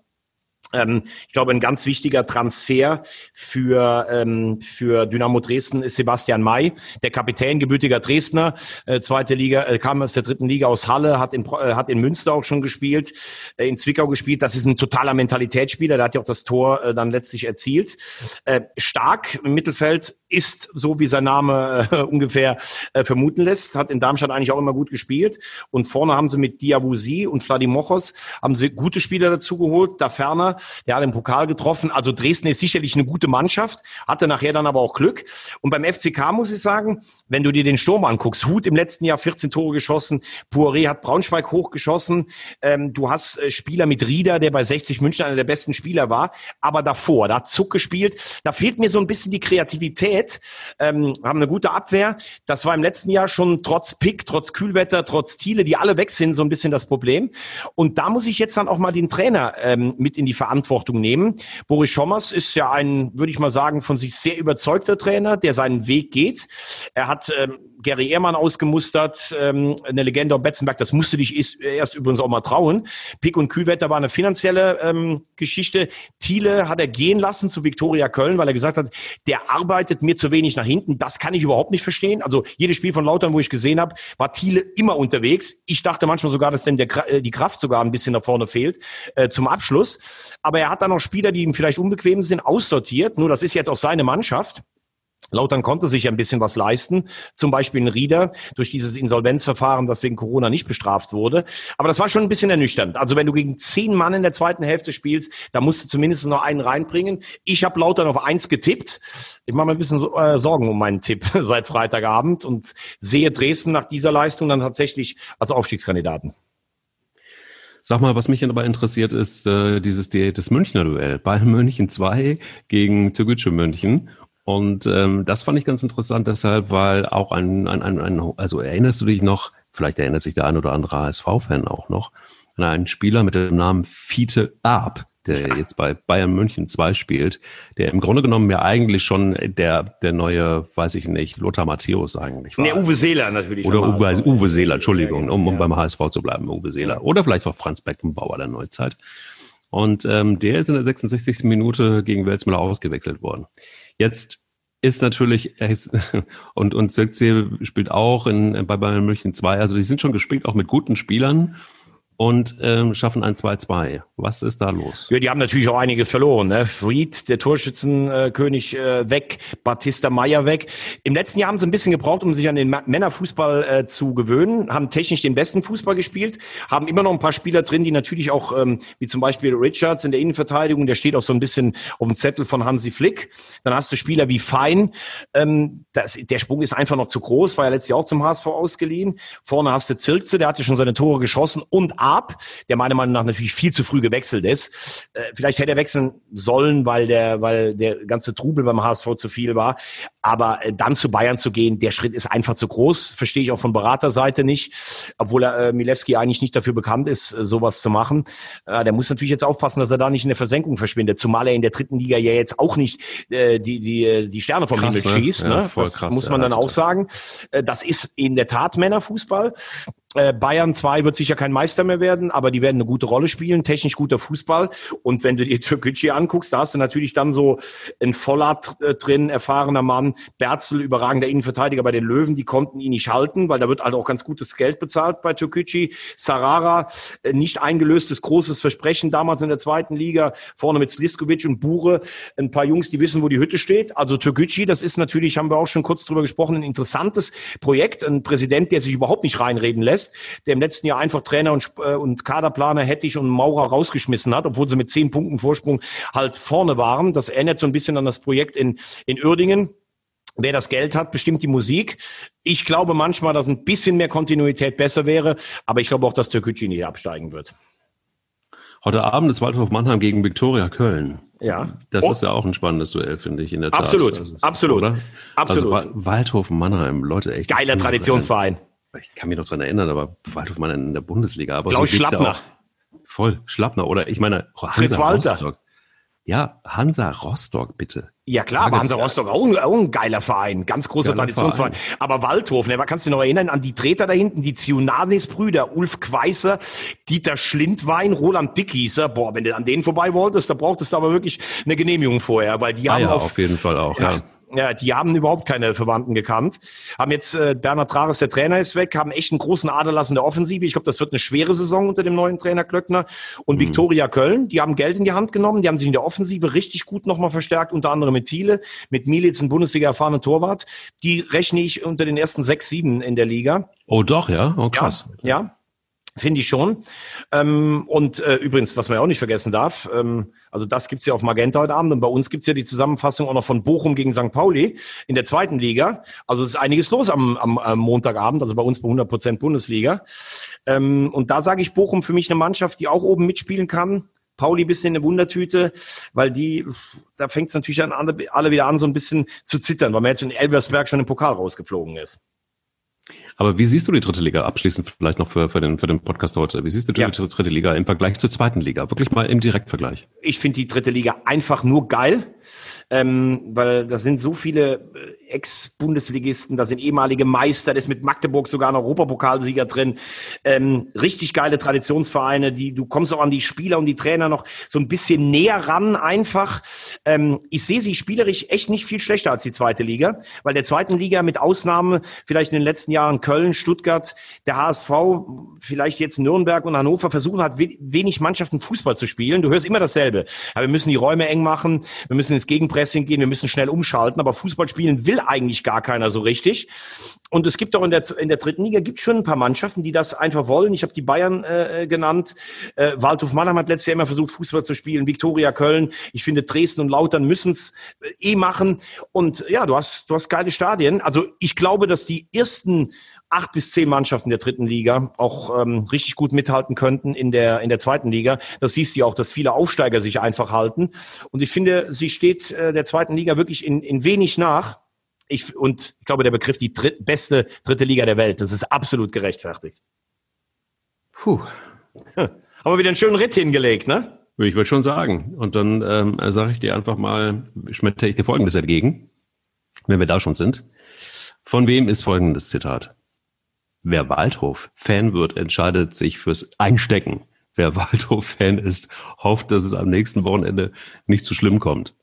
Ähm, ich glaube, ein ganz wichtiger Transfer für, ähm, für Dynamo Dresden ist Sebastian May, der Kapitän, gebürtiger Dresdner, äh, zweite Liga, äh, kam aus der dritten Liga aus Halle, hat in, äh, hat in Münster auch schon gespielt, äh, in Zwickau gespielt. Das ist ein totaler Mentalitätsspieler, der hat ja auch das Tor äh, dann letztlich erzielt. Äh, stark im Mittelfeld, ist so, wie sein Name äh, ungefähr äh, vermuten lässt. Hat in Darmstadt eigentlich auch immer gut gespielt. Und vorne haben sie mit Diabusi und Vladimochos haben sie gute Spieler dazu geholt. Da ferner, der hat den Pokal getroffen. Also Dresden ist sicherlich eine gute Mannschaft, hatte nachher dann aber auch Glück. Und beim FCK muss ich sagen, wenn du dir den Sturm anguckst, Hut im letzten Jahr 14 Tore geschossen, Poiré hat Braunschweig hochgeschossen. Ähm, du hast äh, Spieler mit Rieder, der bei 60 München einer der besten Spieler war. Aber davor, da hat Zuck gespielt. Da fehlt mir so ein bisschen die Kreativität Qualität, ähm, haben eine gute Abwehr. Das war im letzten Jahr schon trotz Pick, trotz Kühlwetter, trotz Thiele, die alle weg sind, so ein bisschen das Problem. Und da muss ich jetzt dann auch mal den Trainer ähm, mit in die Verantwortung nehmen. Boris Schommers ist ja ein, würde ich mal sagen, von sich sehr überzeugter Trainer, der seinen Weg geht. Er hat ähm, Gary Ehrmann ausgemustert, ähm, eine Legende auf Betzenberg, das musste dich erst, erst übrigens auch mal trauen. Pick und Kühlwetter war eine finanzielle ähm, Geschichte. Thiele hat er gehen lassen zu Viktoria Köln, weil er gesagt hat, der arbeitet mir zu wenig nach hinten. Das kann ich überhaupt nicht verstehen. Also jedes Spiel von Lautern, wo ich gesehen habe, war Thiele immer unterwegs. Ich dachte manchmal sogar, dass denn der, äh, die Kraft sogar ein bisschen nach vorne fehlt äh, zum Abschluss. Aber er hat dann noch Spieler, die ihm vielleicht unbequem sind, aussortiert. Nur das ist jetzt auch seine Mannschaft. Lautern konnte sich ein bisschen was leisten, zum Beispiel ein Rieder durch dieses Insolvenzverfahren, das wegen Corona nicht bestraft wurde. Aber das war schon ein bisschen ernüchternd. Also wenn du gegen zehn Mann in der zweiten Hälfte spielst, da musst du zumindest noch einen reinbringen. Ich habe Lautern auf eins getippt. Ich mache mir ein bisschen äh, Sorgen um meinen Tipp [laughs] seit Freitagabend und sehe Dresden nach dieser Leistung dann tatsächlich als Aufstiegskandidaten. Sag mal, was mich dabei interessiert, ist äh, dieses das Münchner Duell. Bayern München 2 gegen Türkgücü München. Und ähm, das fand ich ganz interessant deshalb, weil auch ein, ein, ein, ein, also erinnerst du dich noch, vielleicht erinnert sich der ein oder andere HSV-Fan auch noch, an einen Spieler mit dem Namen Fiete Arp, der jetzt bei Bayern München 2 spielt, der im Grunde genommen ja eigentlich schon der, der neue, weiß ich nicht, Lothar Matthäus eigentlich war. Nee, Uwe Seeler natürlich. Oder Uwe, also Uwe Seeler, Entschuldigung, um, um beim HSV zu bleiben, Uwe Seeler. Oder vielleicht auch Franz Beckenbauer der Neuzeit. Und ähm, der ist in der 66. Minute gegen Welsmüller ausgewechselt worden. Jetzt ist natürlich, [laughs] und, und Zirkzee spielt auch in, bei Bayern München 2, also die sind schon gespielt, auch mit guten Spielern und ähm, schaffen ein 2-2. Was ist da los? Ja, die haben natürlich auch einige verloren. Ne? Fried, der Torschützenkönig, äh, weg, Batista Meyer weg. Im letzten Jahr haben sie ein bisschen gebraucht, um sich an den Männerfußball äh, zu gewöhnen, haben technisch den besten Fußball gespielt, haben immer noch ein paar Spieler drin, die natürlich auch, ähm, wie zum Beispiel Richards in der Innenverteidigung, der steht auch so ein bisschen auf dem Zettel von Hansi Flick. Dann hast du Spieler wie Fein. Ähm, das, der Sprung ist einfach noch zu groß, war ja letztes Jahr auch zum HSV ausgeliehen. Vorne hast du Zirkze, der hatte schon seine Tore geschossen und Ab, der meiner Meinung nach natürlich viel zu früh gewechselt ist. Äh, vielleicht hätte er wechseln sollen, weil der, weil der ganze Trubel beim HSV zu viel war. Aber äh, dann zu Bayern zu gehen, der Schritt ist einfach zu groß. Verstehe ich auch von Beraterseite nicht. Obwohl er äh, Milewski eigentlich nicht dafür bekannt ist, äh, sowas zu machen. Äh, der muss natürlich jetzt aufpassen, dass er da nicht in der Versenkung verschwindet. Zumal er in der dritten Liga ja jetzt auch nicht äh, die, die, die Sterne vom krass, Himmel schießt. Ja, ne? Das krass, muss man ja, dann auch sagen. Äh, das ist in der Tat Männerfußball. Äh, Bayern 2 wird sicher kein Meister mehr werden, aber die werden eine gute Rolle spielen, technisch guter Fußball. Und wenn du dir [laughs] Türkgücü anguckst, da hast du natürlich dann so ein Vollat äh, drin, erfahrener Mann, Berzel, überragender Innenverteidiger bei den Löwen, die konnten ihn nicht halten, weil da wird halt auch ganz gutes Geld bezahlt bei Türkgücü. Sarara, äh, nicht eingelöstes großes Versprechen damals in der zweiten Liga, vorne mit Sliskovic und Bure, ein paar Jungs, die wissen, wo die Hütte steht. Also Türkgücü, das ist natürlich, haben wir auch schon kurz drüber gesprochen, ein interessantes Projekt, ein Präsident, der sich überhaupt nicht reinreden lässt der im letzten Jahr einfach Trainer und, äh, und Kaderplaner Hettich und Maurer rausgeschmissen hat, obwohl sie mit zehn Punkten Vorsprung halt vorne waren. Das erinnert so ein bisschen an das Projekt in, in Uerdingen. Wer das Geld hat, bestimmt die Musik. Ich glaube manchmal, dass ein bisschen mehr Kontinuität besser wäre, aber ich glaube auch, dass Türkgücü nicht absteigen wird. Heute Abend ist Waldhof Mannheim gegen Viktoria Köln. Ja. Das oh. ist ja auch ein spannendes Duell, finde ich, in der Tat. Absolut, ist, absolut. Oder? Absolut. Also Waldhof Mannheim, Leute, echt. Geiler Traditionsverein ich kann mich noch daran erinnern, aber Waldhof mal in der Bundesliga. Aber Klaus so Schlappner. Ja voll, Schlappner. Oder ich meine, Hansa. Rostock. Ja, Hansa Rostock, bitte. Ja klar, aber Hansa Rostock auch ein, auch ein geiler Verein, ganz großer geiler Traditionsverein. Verein. Aber Waldhof, ne, kannst du dich noch erinnern an die Treter da hinten, die Zionasis-Brüder, Ulf Kweißer, Dieter Schlindwein, Roland Dickieser. Boah, wenn du an denen vorbei wolltest, da brauchtest du aber wirklich eine Genehmigung vorher, weil die ah, haben ja, auf, auf jeden Fall auch, ja. ja ja, die haben überhaupt keine Verwandten gekannt. Haben jetzt äh, Bernhard Trares, der Trainer ist weg, haben echt einen großen Aderlass in der Offensive. Ich glaube, das wird eine schwere Saison unter dem neuen Trainer Klöckner. Und mhm. Viktoria Köln, die haben Geld in die Hand genommen, die haben sich in der Offensive richtig gut nochmal verstärkt, unter anderem mit Thiele, mit Militz, ein Bundesliga erfahrenen Torwart. Die rechne ich unter den ersten sechs, sieben in der Liga. Oh doch, ja? Oh krass. Ja, ja. Finde ich schon. Ähm, und äh, übrigens, was man ja auch nicht vergessen darf, ähm, also das gibt's ja auf Magenta heute Abend und bei uns gibt's ja die Zusammenfassung auch noch von Bochum gegen St. Pauli in der zweiten Liga. Also es ist einiges los am, am, am Montagabend, also bei uns bei 100 Prozent Bundesliga. Ähm, und da sage ich Bochum für mich eine Mannschaft, die auch oben mitspielen kann. Pauli bisschen eine Wundertüte, weil die, da fängt's natürlich an, alle wieder an, so ein bisschen zu zittern, weil man jetzt in Elversberg schon im Pokal rausgeflogen ist. Aber wie siehst du die dritte Liga abschließend vielleicht noch für, für, den, für den Podcast heute? Wie siehst du die ja. dritte Liga im Vergleich zur zweiten Liga? Wirklich mal im Direktvergleich. Ich finde die dritte Liga einfach nur geil ähm, weil da sind so viele äh, Ex-Bundesligisten, da sind ehemalige Meister, da ist mit Magdeburg sogar ein Europapokalsieger drin. Ähm, richtig geile Traditionsvereine, die du kommst auch an die Spieler und die Trainer noch so ein bisschen näher ran einfach. Ähm, ich sehe sie spielerisch echt nicht viel schlechter als die zweite Liga, weil der zweiten Liga mit Ausnahme vielleicht in den letzten Jahren Köln, Stuttgart, der HSV, vielleicht jetzt Nürnberg und Hannover versuchen hat wenig Mannschaften Fußball zu spielen. Du hörst immer dasselbe. Aber wir müssen die Räume eng machen, wir müssen ins Gegenpressing gehen, wir müssen schnell umschalten, aber Fußball spielen will eigentlich gar keiner so richtig. Und es gibt auch in der, in der dritten Liga gibt schon ein paar Mannschaften, die das einfach wollen. Ich habe die Bayern äh, genannt. Äh, Waldhof Mannheim hat letztes Jahr immer versucht, Fußball zu spielen. Viktoria Köln. Ich finde, Dresden und Lautern müssen es äh, eh machen. Und ja, du hast, du hast geile Stadien. Also ich glaube, dass die ersten acht bis zehn Mannschaften der dritten Liga auch ähm, richtig gut mithalten könnten in der, in der zweiten Liga. Das siehst du ja auch, dass viele Aufsteiger sich einfach halten. Und ich finde, sie steht äh, der zweiten Liga wirklich in, in wenig nach. Ich, und ich glaube, der Begriff die dritt, beste dritte Liga der Welt, das ist absolut gerechtfertigt. Puh. [laughs] Haben wir wieder einen schönen Ritt hingelegt, ne? Ich würde schon sagen. Und dann ähm, sage ich dir einfach mal, schmetter ich dir Folgendes entgegen, wenn wir da schon sind. Von wem ist folgendes Zitat? Wer Waldhof-Fan wird, entscheidet sich fürs Einstecken. Wer Waldhof-Fan ist, hofft, dass es am nächsten Wochenende nicht zu schlimm kommt.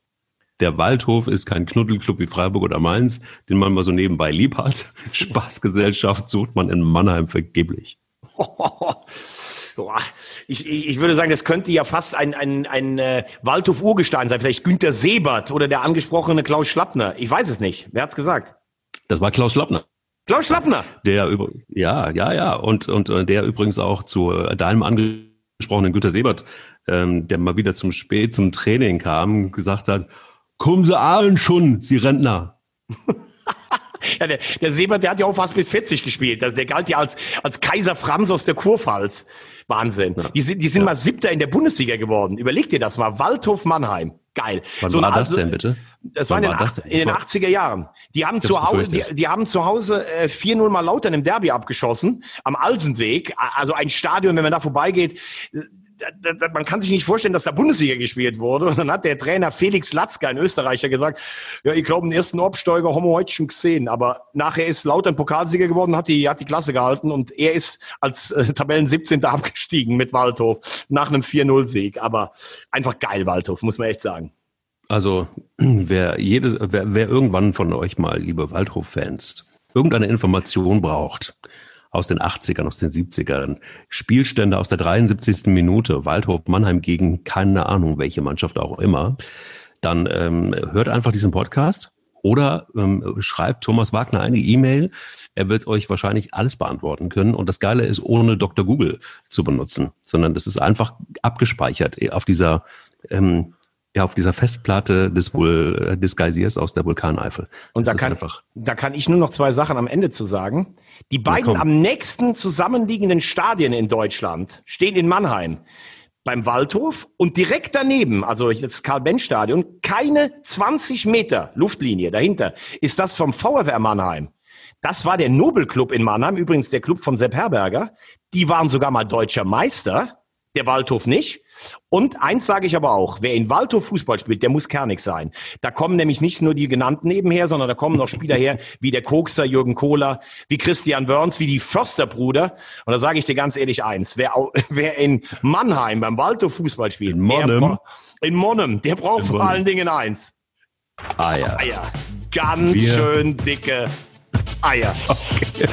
Der Waldhof ist kein Knuddelclub wie Freiburg oder Mainz, den man mal so nebenbei lieb hat. [laughs] Spaßgesellschaft sucht man in Mannheim vergeblich. [laughs] Ich, ich würde sagen, das könnte ja fast ein, ein, ein äh, Waldhof-Urgestein sein. Vielleicht Günter Sebert oder der angesprochene Klaus Schlappner. Ich weiß es nicht. Wer hat's gesagt? Das war Klaus Schlappner. Klaus Schlappner. Der über, ja, ja, ja. Und, und äh, der übrigens auch zu äh, deinem angesprochenen Günter Sebert, ähm, der mal wieder zum Spät zum Training kam, gesagt hat, kommen Sie allen schon, Sie Rentner. [laughs] ja, der, der Sebert, der hat ja auch fast bis 40 gespielt. Also der galt ja als, als Kaiser Franz aus der Kurpfalz. Wahnsinn. Ja. Die sind, die sind ja. mal Siebter in der Bundesliga geworden. Überleg dir das mal. Waldhof Mannheim. Geil. Wann so war das denn bitte? Das war in den, war das, in den 80er Jahren. Die haben, zu Hause, die, die, haben zu Hause äh, 4-0 mal Lautern im Derby abgeschossen, am Alsenweg. Also ein Stadion, wenn man da vorbeigeht, man kann sich nicht vorstellen, dass da Bundesliga gespielt wurde. Und dann hat der Trainer Felix Latzke, ein Österreicher, gesagt, ja, ich glaube, den ersten Absteiger haben wir heute schon gesehen. Aber nachher ist Lautern Pokalsieger geworden, hat die, hat die Klasse gehalten und er ist als äh, Tabellen 17. abgestiegen mit Waldhof nach einem 4-0-Sieg. Aber einfach geil, Waldhof, muss man echt sagen. Also, [clears throat] wer, jedes, wer, wer irgendwann von euch mal, liebe Waldhof-Fans, irgendeine Information braucht, aus den 80ern, aus den 70ern. Spielstände aus der 73. Minute, Waldhof Mannheim gegen keine Ahnung welche Mannschaft auch immer. Dann ähm, hört einfach diesen Podcast oder ähm, schreibt Thomas Wagner eine E-Mail. Er wird euch wahrscheinlich alles beantworten können. Und das Geile ist, ohne Dr. Google zu benutzen, sondern das ist einfach abgespeichert auf dieser ähm, ja, auf dieser Festplatte des, Vul des Geysirs aus der Vulkaneifel. Und da kann, da kann ich nur noch zwei Sachen am Ende zu sagen. Die beiden am nächsten zusammenliegenden Stadien in Deutschland stehen in Mannheim. Beim Waldhof und direkt daneben, also das Karl-Benz-Stadion, keine 20 Meter Luftlinie dahinter, ist das vom VfR Mannheim. Das war der Nobelclub in Mannheim, übrigens der Club von Sepp Herberger. Die waren sogar mal deutscher Meister, der Waldhof nicht. Und eins sage ich aber auch, wer in Waldhof Fußball spielt, der muss kernig sein. Da kommen nämlich nicht nur die genannten nebenher, sondern da kommen noch Spieler her, wie der Kokser Jürgen Kohler, wie Christian Wörns, wie die Försterbrüder. Und da sage ich dir ganz ehrlich eins, wer, [laughs] wer in Mannheim beim Waldhof Fußball spielt, in Monnem, der, in Monnem, der braucht vor allen Dingen eins. Eier. Eier. Ganz Wir. schön dicke Eier. [laughs] Okay.